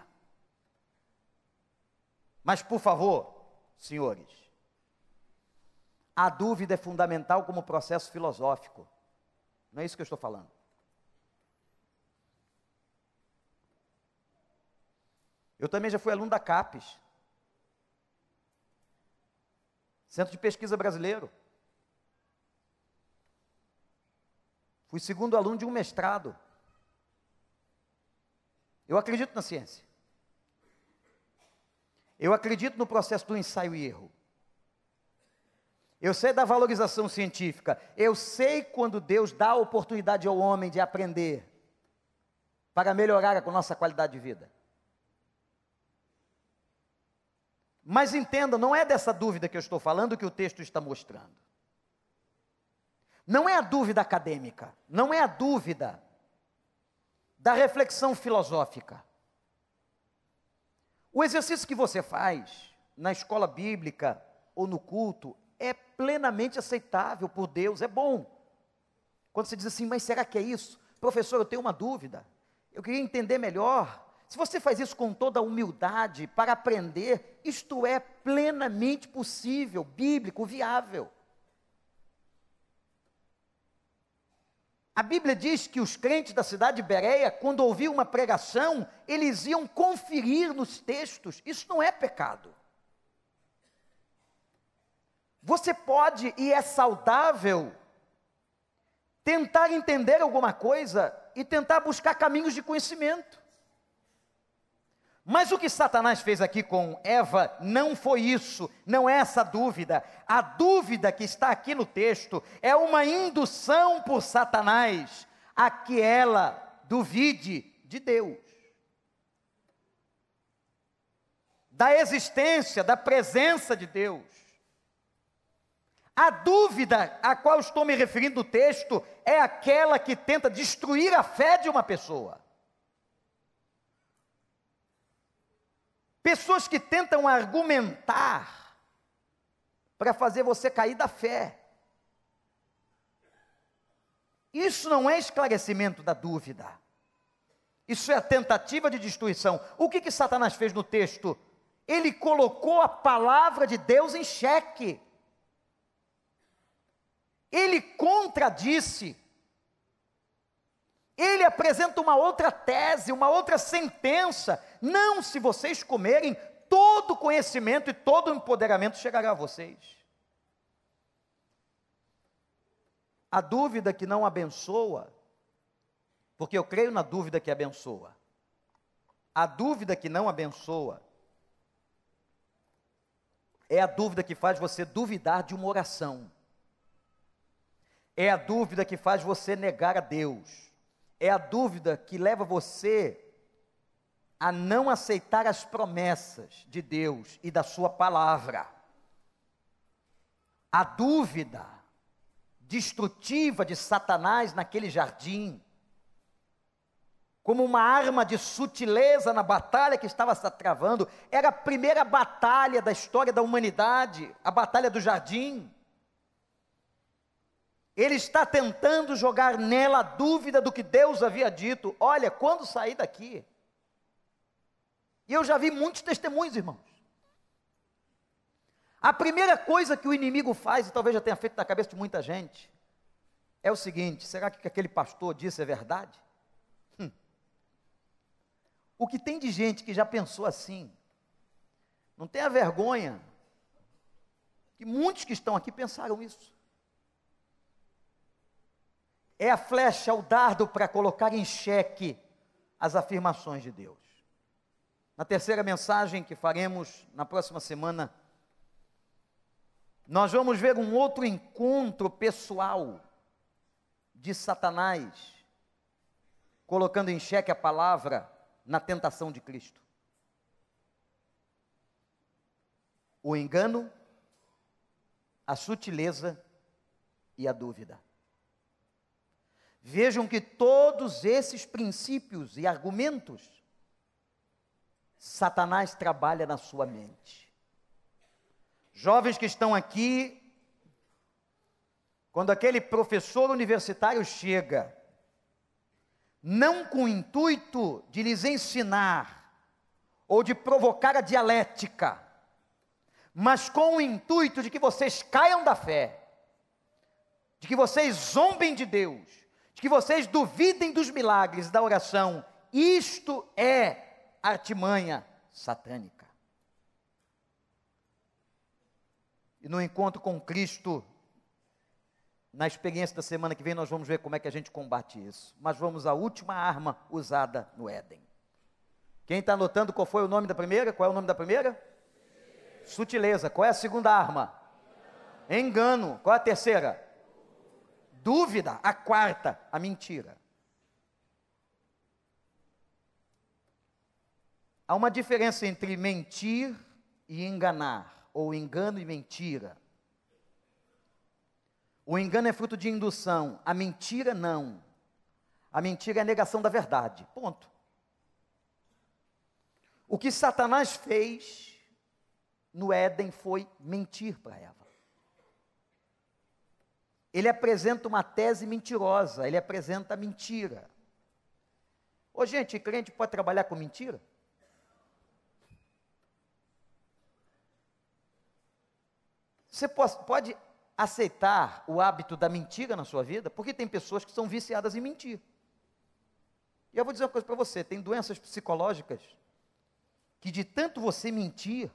Mas, por favor, senhores, a dúvida é fundamental como processo filosófico. Não é isso que eu estou falando. Eu também já fui aluno da CAPES, Centro de Pesquisa Brasileiro. Fui segundo aluno de um mestrado. Eu acredito na ciência. Eu acredito no processo do ensaio e erro. Eu sei da valorização científica. Eu sei quando Deus dá a oportunidade ao homem de aprender para melhorar a nossa qualidade de vida. Mas entenda, não é dessa dúvida que eu estou falando que o texto está mostrando. Não é a dúvida acadêmica, não é a dúvida da reflexão filosófica. O exercício que você faz na escola bíblica ou no culto é plenamente aceitável por Deus, é bom. Quando você diz assim, mas será que é isso? Professor, eu tenho uma dúvida. Eu queria entender melhor. Se você faz isso com toda a humildade para aprender, isto é plenamente possível, bíblico, viável. A Bíblia diz que os crentes da cidade de Bereia, quando ouviam uma pregação, eles iam conferir nos textos. Isso não é pecado. Você pode, e é saudável, tentar entender alguma coisa e tentar buscar caminhos de conhecimento. Mas o que Satanás fez aqui com Eva não foi isso, não é essa dúvida. A dúvida que está aqui no texto é uma indução por Satanás a que ela duvide de Deus, da existência, da presença de Deus. A dúvida a qual estou me referindo no texto é aquela que tenta destruir a fé de uma pessoa. Pessoas que tentam argumentar para fazer você cair da fé. Isso não é esclarecimento da dúvida. Isso é a tentativa de destruição. O que que Satanás fez no texto? Ele colocou a palavra de Deus em xeque. Ele contradisse. Ele apresenta uma outra tese, uma outra sentença. Não, se vocês comerem, todo conhecimento e todo empoderamento chegará a vocês. A dúvida que não abençoa, porque eu creio na dúvida que abençoa. A dúvida que não abençoa É a dúvida que faz você duvidar de uma oração. É a dúvida que faz você negar a Deus. É a dúvida que leva você a não aceitar as promessas de Deus e da Sua palavra. A dúvida destrutiva de Satanás naquele jardim, como uma arma de sutileza na batalha que estava se travando, era a primeira batalha da história da humanidade, a batalha do jardim. Ele está tentando jogar nela a dúvida do que Deus havia dito. Olha, quando sair daqui, e eu já vi muitos testemunhos, irmãos. A primeira coisa que o inimigo faz, e talvez já tenha feito na cabeça de muita gente, é o seguinte: será que aquele pastor disse é verdade? Hum. O que tem de gente que já pensou assim, não tenha vergonha, que muitos que estão aqui pensaram isso. É a flecha, o dardo para colocar em xeque as afirmações de Deus. Na terceira mensagem que faremos na próxima semana, nós vamos ver um outro encontro pessoal de Satanás, colocando em xeque a palavra na tentação de Cristo. O engano, a sutileza e a dúvida. Vejam que todos esses princípios e argumentos Satanás trabalha na sua mente. Jovens que estão aqui, quando aquele professor universitário chega, não com o intuito de lhes ensinar ou de provocar a dialética, mas com o intuito de que vocês caiam da fé, de que vocês zombem de Deus, de que vocês duvidem dos milagres da oração. Isto é artimanha satânica. E no encontro com Cristo, na experiência da semana que vem, nós vamos ver como é que a gente combate isso. Mas vamos à última arma usada no Éden. Quem está anotando qual foi o nome da primeira? Qual é o nome da primeira? Sutileza. Qual é a segunda arma? Engano. Qual é a terceira? Dúvida. A quarta, a mentira. Há uma diferença entre mentir e enganar, ou engano e mentira. O engano é fruto de indução, a mentira não. A mentira é a negação da verdade. Ponto. O que Satanás fez no Éden foi mentir para Eva. Ele apresenta uma tese mentirosa, ele apresenta mentira. Ô, gente, crente pode trabalhar com mentira? Você pode aceitar o hábito da mentira na sua vida? Porque tem pessoas que são viciadas em mentir. E eu vou dizer uma coisa para você: tem doenças psicológicas que, de tanto você mentir,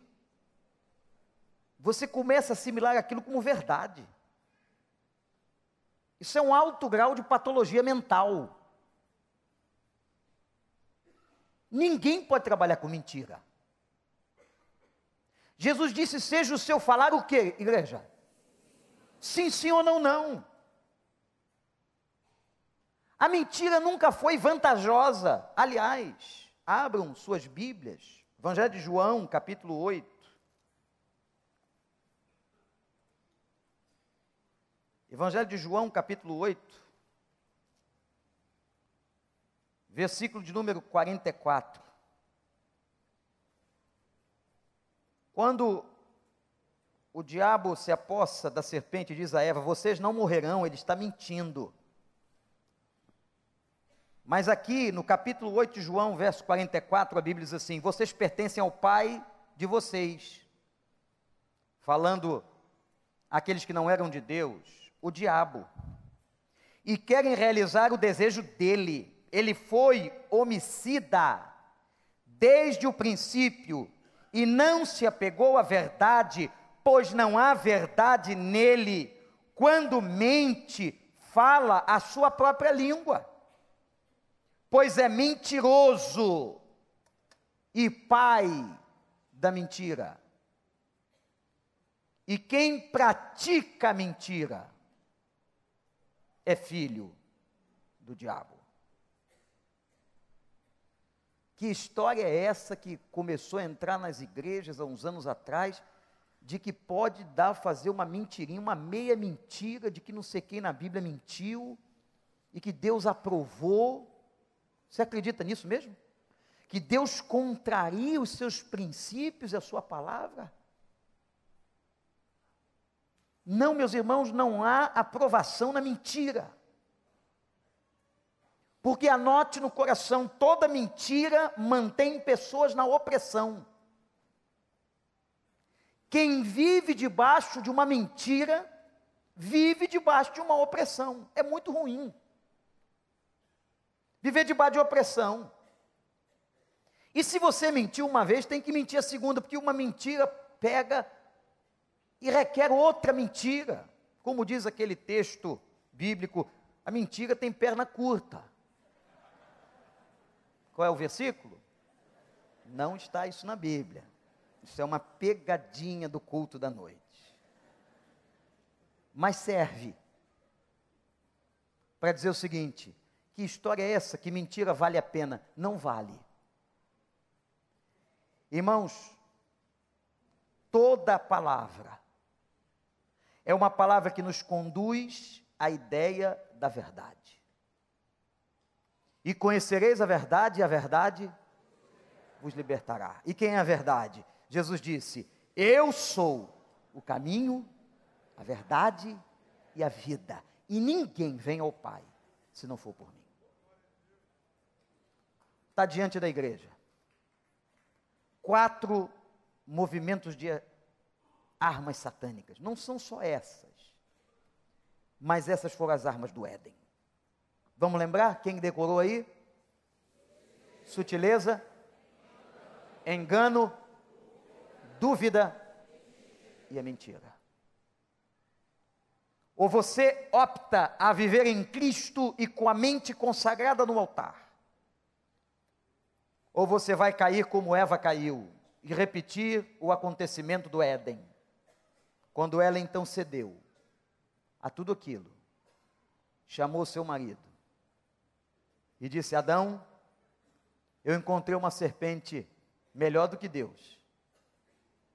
você começa a assimilar aquilo como verdade. Isso é um alto grau de patologia mental. Ninguém pode trabalhar com mentira. Jesus disse: seja o seu falar o que, igreja? Sim, sim ou não, não. A mentira nunca foi vantajosa. Aliás, abram suas Bíblias. Evangelho de João, capítulo 8. Evangelho de João, capítulo 8. Versículo de número 44. Quando o diabo se apossa da serpente e diz a Eva: Vocês não morrerão, ele está mentindo. Mas aqui no capítulo 8 de João, verso 44, a Bíblia diz assim: Vocês pertencem ao pai de vocês. Falando aqueles que não eram de Deus, o diabo. E querem realizar o desejo dele. Ele foi homicida desde o princípio e não se apegou à verdade, pois não há verdade nele. Quando mente, fala a sua própria língua, pois é mentiroso e pai da mentira. E quem pratica mentira é filho do diabo. Que história é essa que começou a entrar nas igrejas há uns anos atrás, de que pode dar fazer uma mentirinha, uma meia mentira de que não sei quem na Bíblia mentiu e que Deus aprovou? Você acredita nisso mesmo? Que Deus contraria os seus princípios e a sua palavra? Não, meus irmãos, não há aprovação na mentira. Porque anote no coração, toda mentira mantém pessoas na opressão. Quem vive debaixo de uma mentira, vive debaixo de uma opressão. É muito ruim. Viver debaixo de opressão. E se você mentiu uma vez, tem que mentir a segunda, porque uma mentira pega e requer outra mentira. Como diz aquele texto bíblico, a mentira tem perna curta. Qual é o versículo? Não está isso na Bíblia. Isso é uma pegadinha do culto da noite. Mas serve para dizer o seguinte: que história é essa? Que mentira vale a pena? Não vale. Irmãos, toda palavra é uma palavra que nos conduz à ideia da verdade. E conhecereis a verdade, e a verdade vos libertará. E quem é a verdade? Jesus disse: Eu sou o caminho, a verdade e a vida. E ninguém vem ao Pai se não for por mim. Está diante da igreja. Quatro movimentos de armas satânicas. Não são só essas, mas essas foram as armas do Éden. Vamos lembrar? Quem decorou aí? Sutileza, engano, dúvida e a mentira. Ou você opta a viver em Cristo e com a mente consagrada no altar. Ou você vai cair como Eva caiu e repetir o acontecimento do Éden. Quando ela então cedeu a tudo aquilo, chamou seu marido e disse: Adão, eu encontrei uma serpente melhor do que Deus.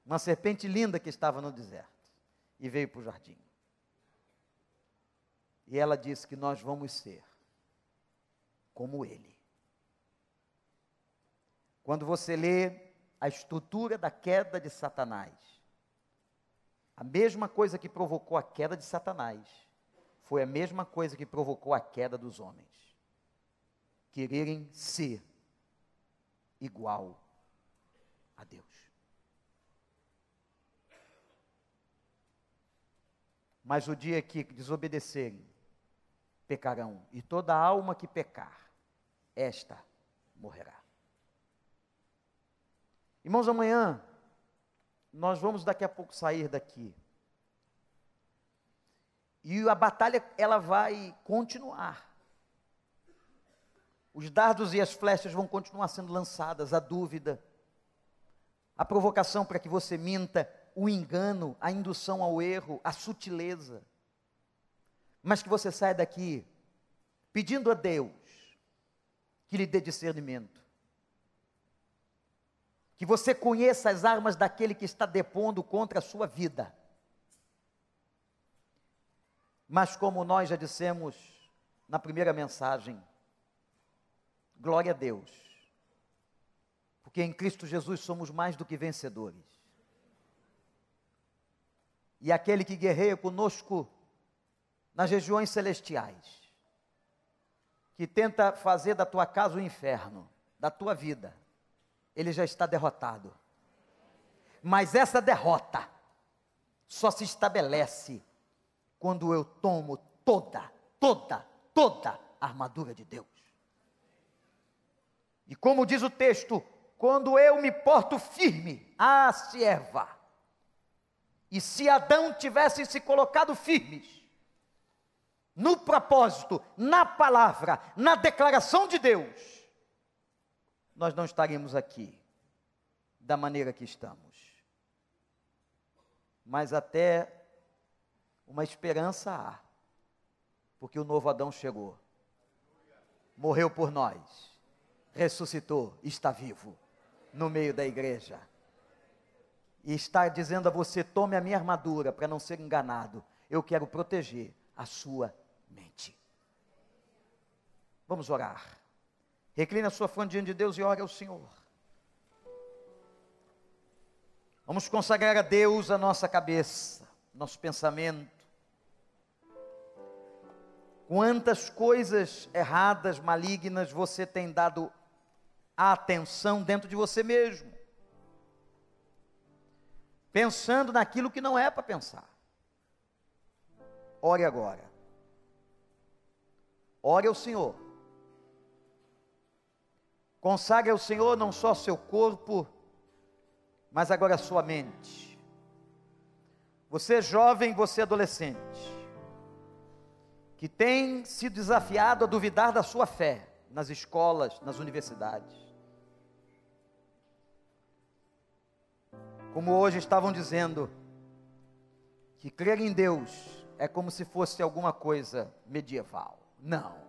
Uma serpente linda que estava no deserto. E veio para o jardim. E ela disse que nós vamos ser como ele. Quando você lê a estrutura da queda de Satanás, a mesma coisa que provocou a queda de Satanás foi a mesma coisa que provocou a queda dos homens quererem ser igual a Deus. Mas o dia que desobedecerem, pecarão, e toda alma que pecar, esta morrerá. Irmãos, amanhã nós vamos daqui a pouco sair daqui. E a batalha ela vai continuar. Os dardos e as flechas vão continuar sendo lançadas, a dúvida, a provocação para que você minta, o engano, a indução ao erro, a sutileza. Mas que você saia daqui pedindo a Deus que lhe dê discernimento. Que você conheça as armas daquele que está depondo contra a sua vida. Mas como nós já dissemos na primeira mensagem, Glória a Deus. Porque em Cristo Jesus somos mais do que vencedores. E aquele que guerreia conosco nas regiões celestiais, que tenta fazer da tua casa o inferno, da tua vida, ele já está derrotado. Mas essa derrota só se estabelece quando eu tomo toda, toda, toda a armadura de Deus. E como diz o texto, quando eu me porto firme, ah, se Eva, e se Adão tivessem se colocado firmes, no propósito, na palavra, na declaração de Deus, nós não estaríamos aqui da maneira que estamos. mas até uma esperança há, porque o novo Adão chegou, morreu por nós, ressuscitou, está vivo no meio da igreja. E está dizendo a você: tome a minha armadura para não ser enganado. Eu quero proteger a sua mente. Vamos orar. Recline a sua fronte diante de Deus e ore ao Senhor. Vamos consagrar a Deus a nossa cabeça, nosso pensamento. Quantas coisas erradas, malignas você tem dado atenção dentro de você mesmo? Pensando naquilo que não é para pensar. Ore agora. Ore ao Senhor. Consagre ao Senhor não só seu corpo, mas agora sua mente. Você é jovem, você é adolescente, que tem se desafiado a duvidar da sua fé nas escolas, nas universidades. Como hoje estavam dizendo, que crer em Deus é como se fosse alguma coisa medieval. Não.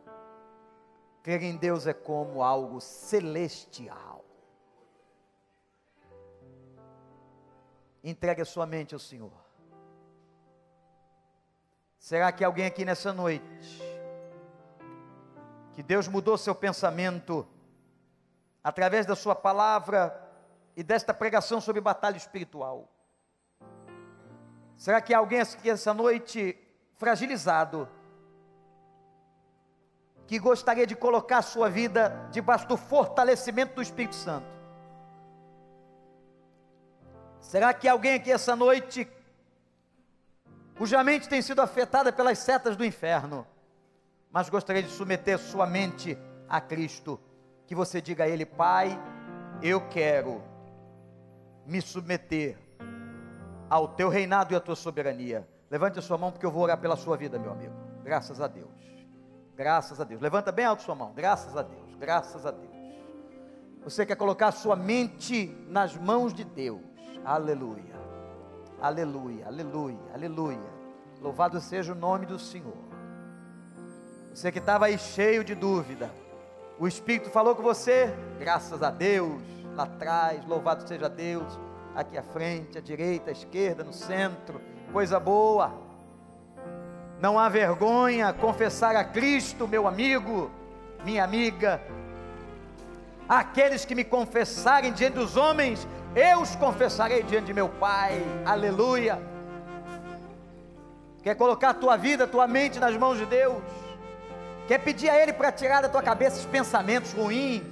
Crer em Deus é como algo celestial. Entregue a sua mente ao Senhor. Será que alguém aqui nessa noite, que Deus mudou seu pensamento através da sua palavra e desta pregação sobre batalha espiritual? Será que alguém aqui essa noite fragilizado, que gostaria de colocar a sua vida debaixo do fortalecimento do Espírito Santo. Será que alguém aqui essa noite, cuja mente tem sido afetada pelas setas do inferno, mas gostaria de submeter sua mente a Cristo, que você diga a Ele, Pai, eu quero me submeter ao teu reinado e à tua soberania. Levante a sua mão, porque eu vou orar pela sua vida, meu amigo. Graças a Deus. Graças a Deus. Levanta bem alto sua mão. Graças a Deus. Graças a Deus. Você quer colocar sua mente nas mãos de Deus. Aleluia. Aleluia. Aleluia. Aleluia. Louvado seja o nome do Senhor. Você que estava aí cheio de dúvida. O Espírito falou com você. Graças a Deus. Lá atrás. Louvado seja Deus. Aqui à frente, à direita, à esquerda, no centro. Coisa boa não há vergonha confessar a Cristo, meu amigo, minha amiga. Aqueles que me confessarem diante dos homens, eu os confessarei diante de meu Pai. Aleluia. Quer colocar a tua vida, a tua mente nas mãos de Deus? Quer pedir a Ele para tirar da tua cabeça esses pensamentos ruins,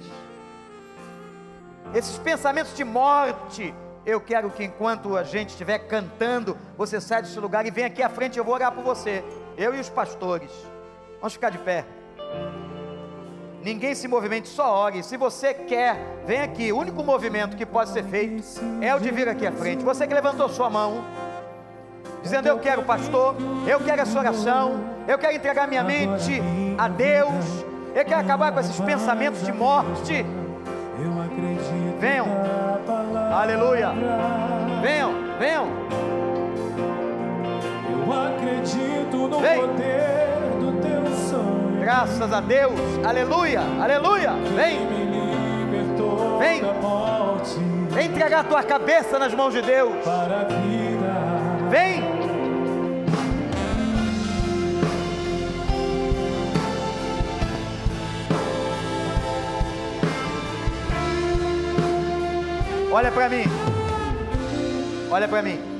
esses pensamentos de morte, eu quero que enquanto a gente estiver cantando, você saia desse lugar e venha aqui à frente, eu vou orar por você eu e os pastores. Vamos ficar de pé. Ninguém se movimente, só ore. Se você quer, vem aqui. O único movimento que pode ser feito é o de vir aqui à frente. Você que levantou sua mão, dizendo: Eu quero, pastor, eu quero essa oração, eu quero entregar minha mente a Deus, eu quero acabar com esses pensamentos de morte. Venham, aleluia. Venham, venham acredito no Vem. poder do teu sangue. Graças a Deus, aleluia, aleluia. Vem, vem, vem entregar tua cabeça nas mãos de Deus. Para a vida. Vem. Olha para mim. Olha para mim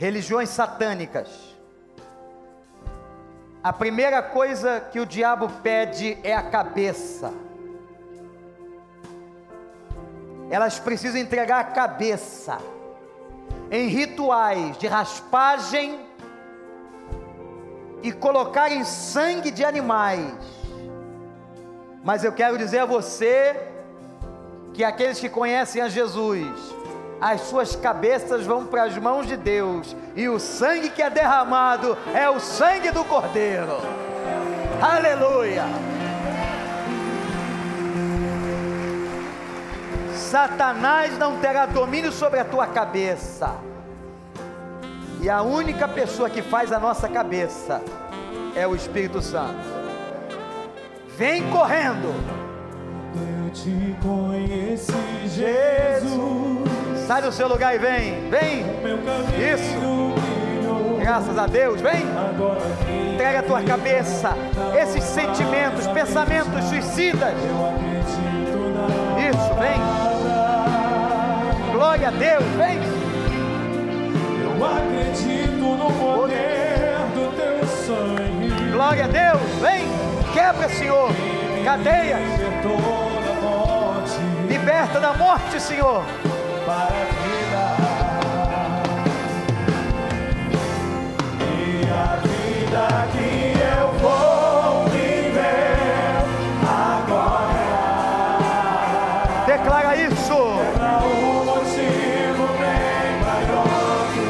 religiões satânicas. A primeira coisa que o diabo pede é a cabeça. Elas precisam entregar a cabeça em rituais de raspagem e colocar em sangue de animais. Mas eu quero dizer a você que aqueles que conhecem a Jesus as suas cabeças vão para as mãos de Deus, e o sangue que é derramado é o sangue do Cordeiro. Aleluia! Satanás não terá domínio sobre a tua cabeça. E a única pessoa que faz a nossa cabeça é o Espírito Santo. Vem correndo. Eu te conheci, Jesus. Sai do seu lugar e vem. Vem. Isso. Graças a Deus. Vem. Entrega a tua cabeça. Esses sentimentos, pensamentos suicidas. Isso. Vem. Glória a Deus. Vem. Eu acredito no poder do teu sangue. Glória a Deus. Vem. Quebra, Senhor. Cadeias. Liberta da morte, Senhor. Para a vida. A vida que eu vou viver agora Declara isso. pra motivo bem maior que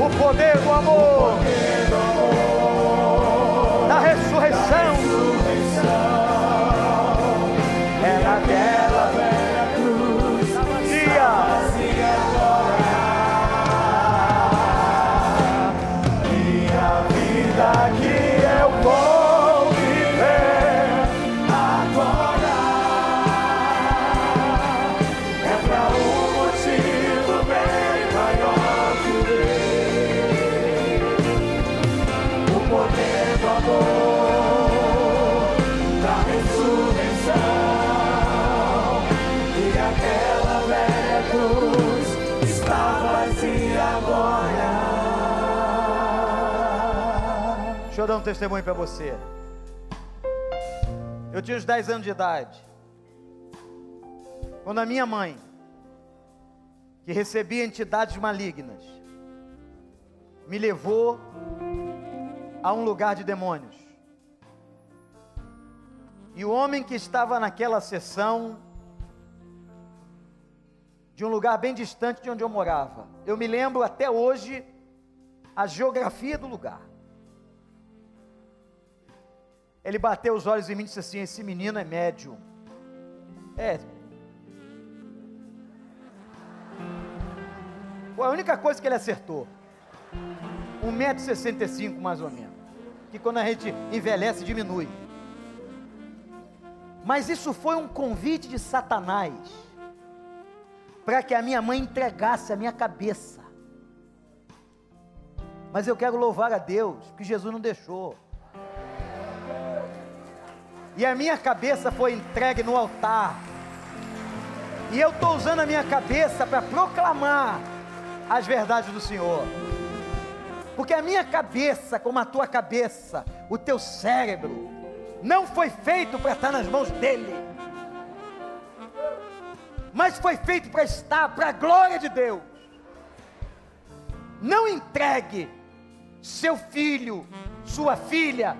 O poder do amor. Um testemunho para você. Eu tinha uns 10 anos de idade. Quando a minha mãe, que recebia entidades malignas, me levou a um lugar de demônios. E o homem que estava naquela sessão, de um lugar bem distante de onde eu morava, eu me lembro até hoje a geografia do lugar. Ele bateu os olhos em mim e disse assim: Esse menino é médium. É. Foi a única coisa que ele acertou. 1,65m mais ou menos. Que quando a gente envelhece, diminui. Mas isso foi um convite de Satanás para que a minha mãe entregasse a minha cabeça. Mas eu quero louvar a Deus, que Jesus não deixou. E a minha cabeça foi entregue no altar. E eu estou usando a minha cabeça para proclamar as verdades do Senhor. Porque a minha cabeça, como a tua cabeça, o teu cérebro, não foi feito para estar nas mãos dele, mas foi feito para estar para a glória de Deus. Não entregue seu filho, sua filha,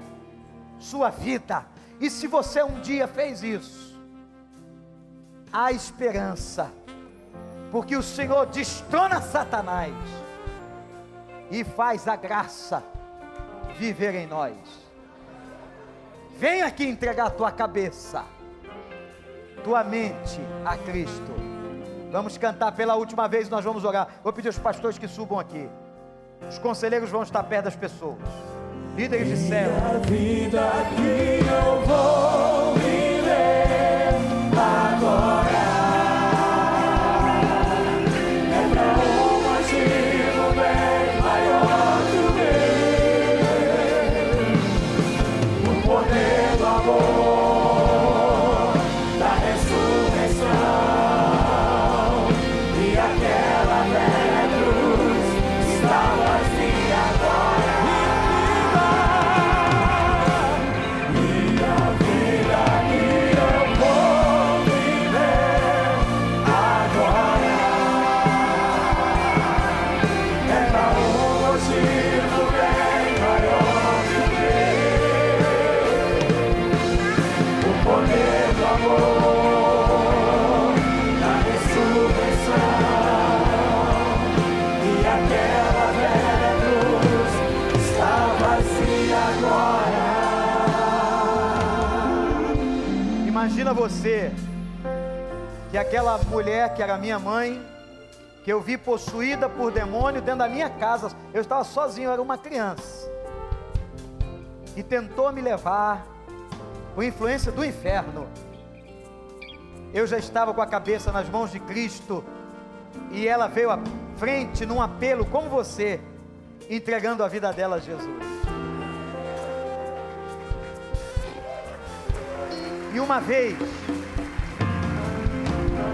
sua vida. E se você um dia fez isso, há esperança, porque o Senhor destrona Satanás e faz a graça viver em nós. Vem aqui entregar a tua cabeça, tua mente a Cristo. Vamos cantar pela última vez, nós vamos orar. Vou pedir aos pastores que subam aqui. Os conselheiros vão estar perto das pessoas. Líderes de céu. Você que aquela mulher que era minha mãe, que eu vi possuída por demônio dentro da minha casa, eu estava sozinho, eu era uma criança, e tentou me levar por influência do inferno. Eu já estava com a cabeça nas mãos de Cristo, e ela veio à frente num apelo como você, entregando a vida dela a Jesus. E uma vez,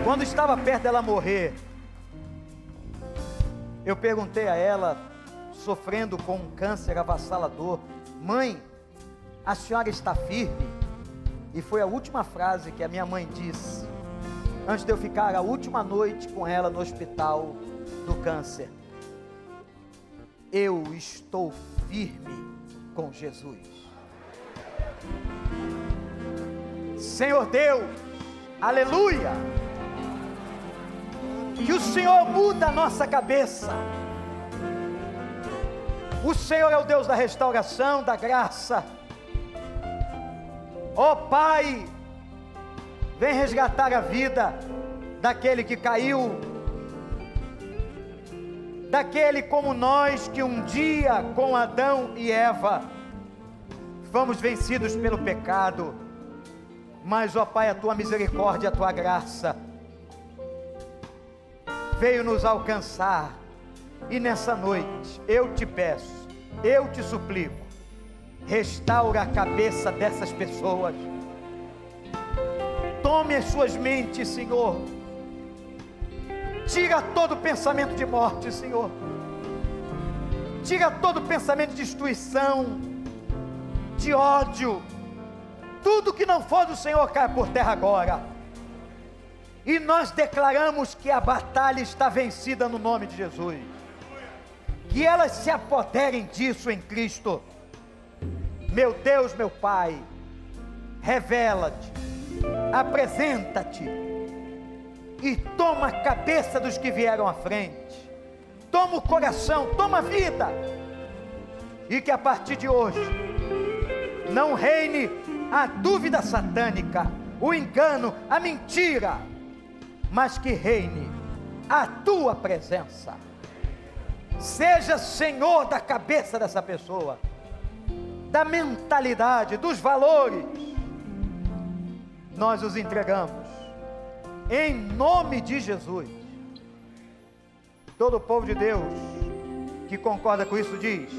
quando estava perto dela morrer, eu perguntei a ela, sofrendo com um câncer avassalador, mãe, a senhora está firme? E foi a última frase que a minha mãe disse, antes de eu ficar a última noite com ela no hospital do câncer. Eu estou firme com Jesus. Senhor Deus, aleluia que o Senhor muda a nossa cabeça. O Senhor é o Deus da restauração, da graça. Ó oh, Pai, vem resgatar a vida daquele que caiu, daquele como nós que um dia com Adão e Eva fomos vencidos pelo pecado. Mas, ó Pai, a tua misericórdia, a tua graça veio nos alcançar. E nessa noite, eu te peço, eu te suplico, restaura a cabeça dessas pessoas. Tome as suas mentes, Senhor. Tira todo pensamento de morte, Senhor. Tira todo pensamento de destruição, de ódio. Tudo que não for do Senhor cai por terra agora e nós declaramos que a batalha está vencida no nome de Jesus. Que elas se apoderem disso em Cristo. Meu Deus, meu Pai, revela-te, apresenta-te e toma a cabeça dos que vieram à frente. Toma o coração, toma a vida. E que a partir de hoje não reine a dúvida satânica, o engano, a mentira mas que reine a tua presença. Seja Senhor da cabeça dessa pessoa, da mentalidade, dos valores. Nós os entregamos, em nome de Jesus. Todo o povo de Deus que concorda com isso diz: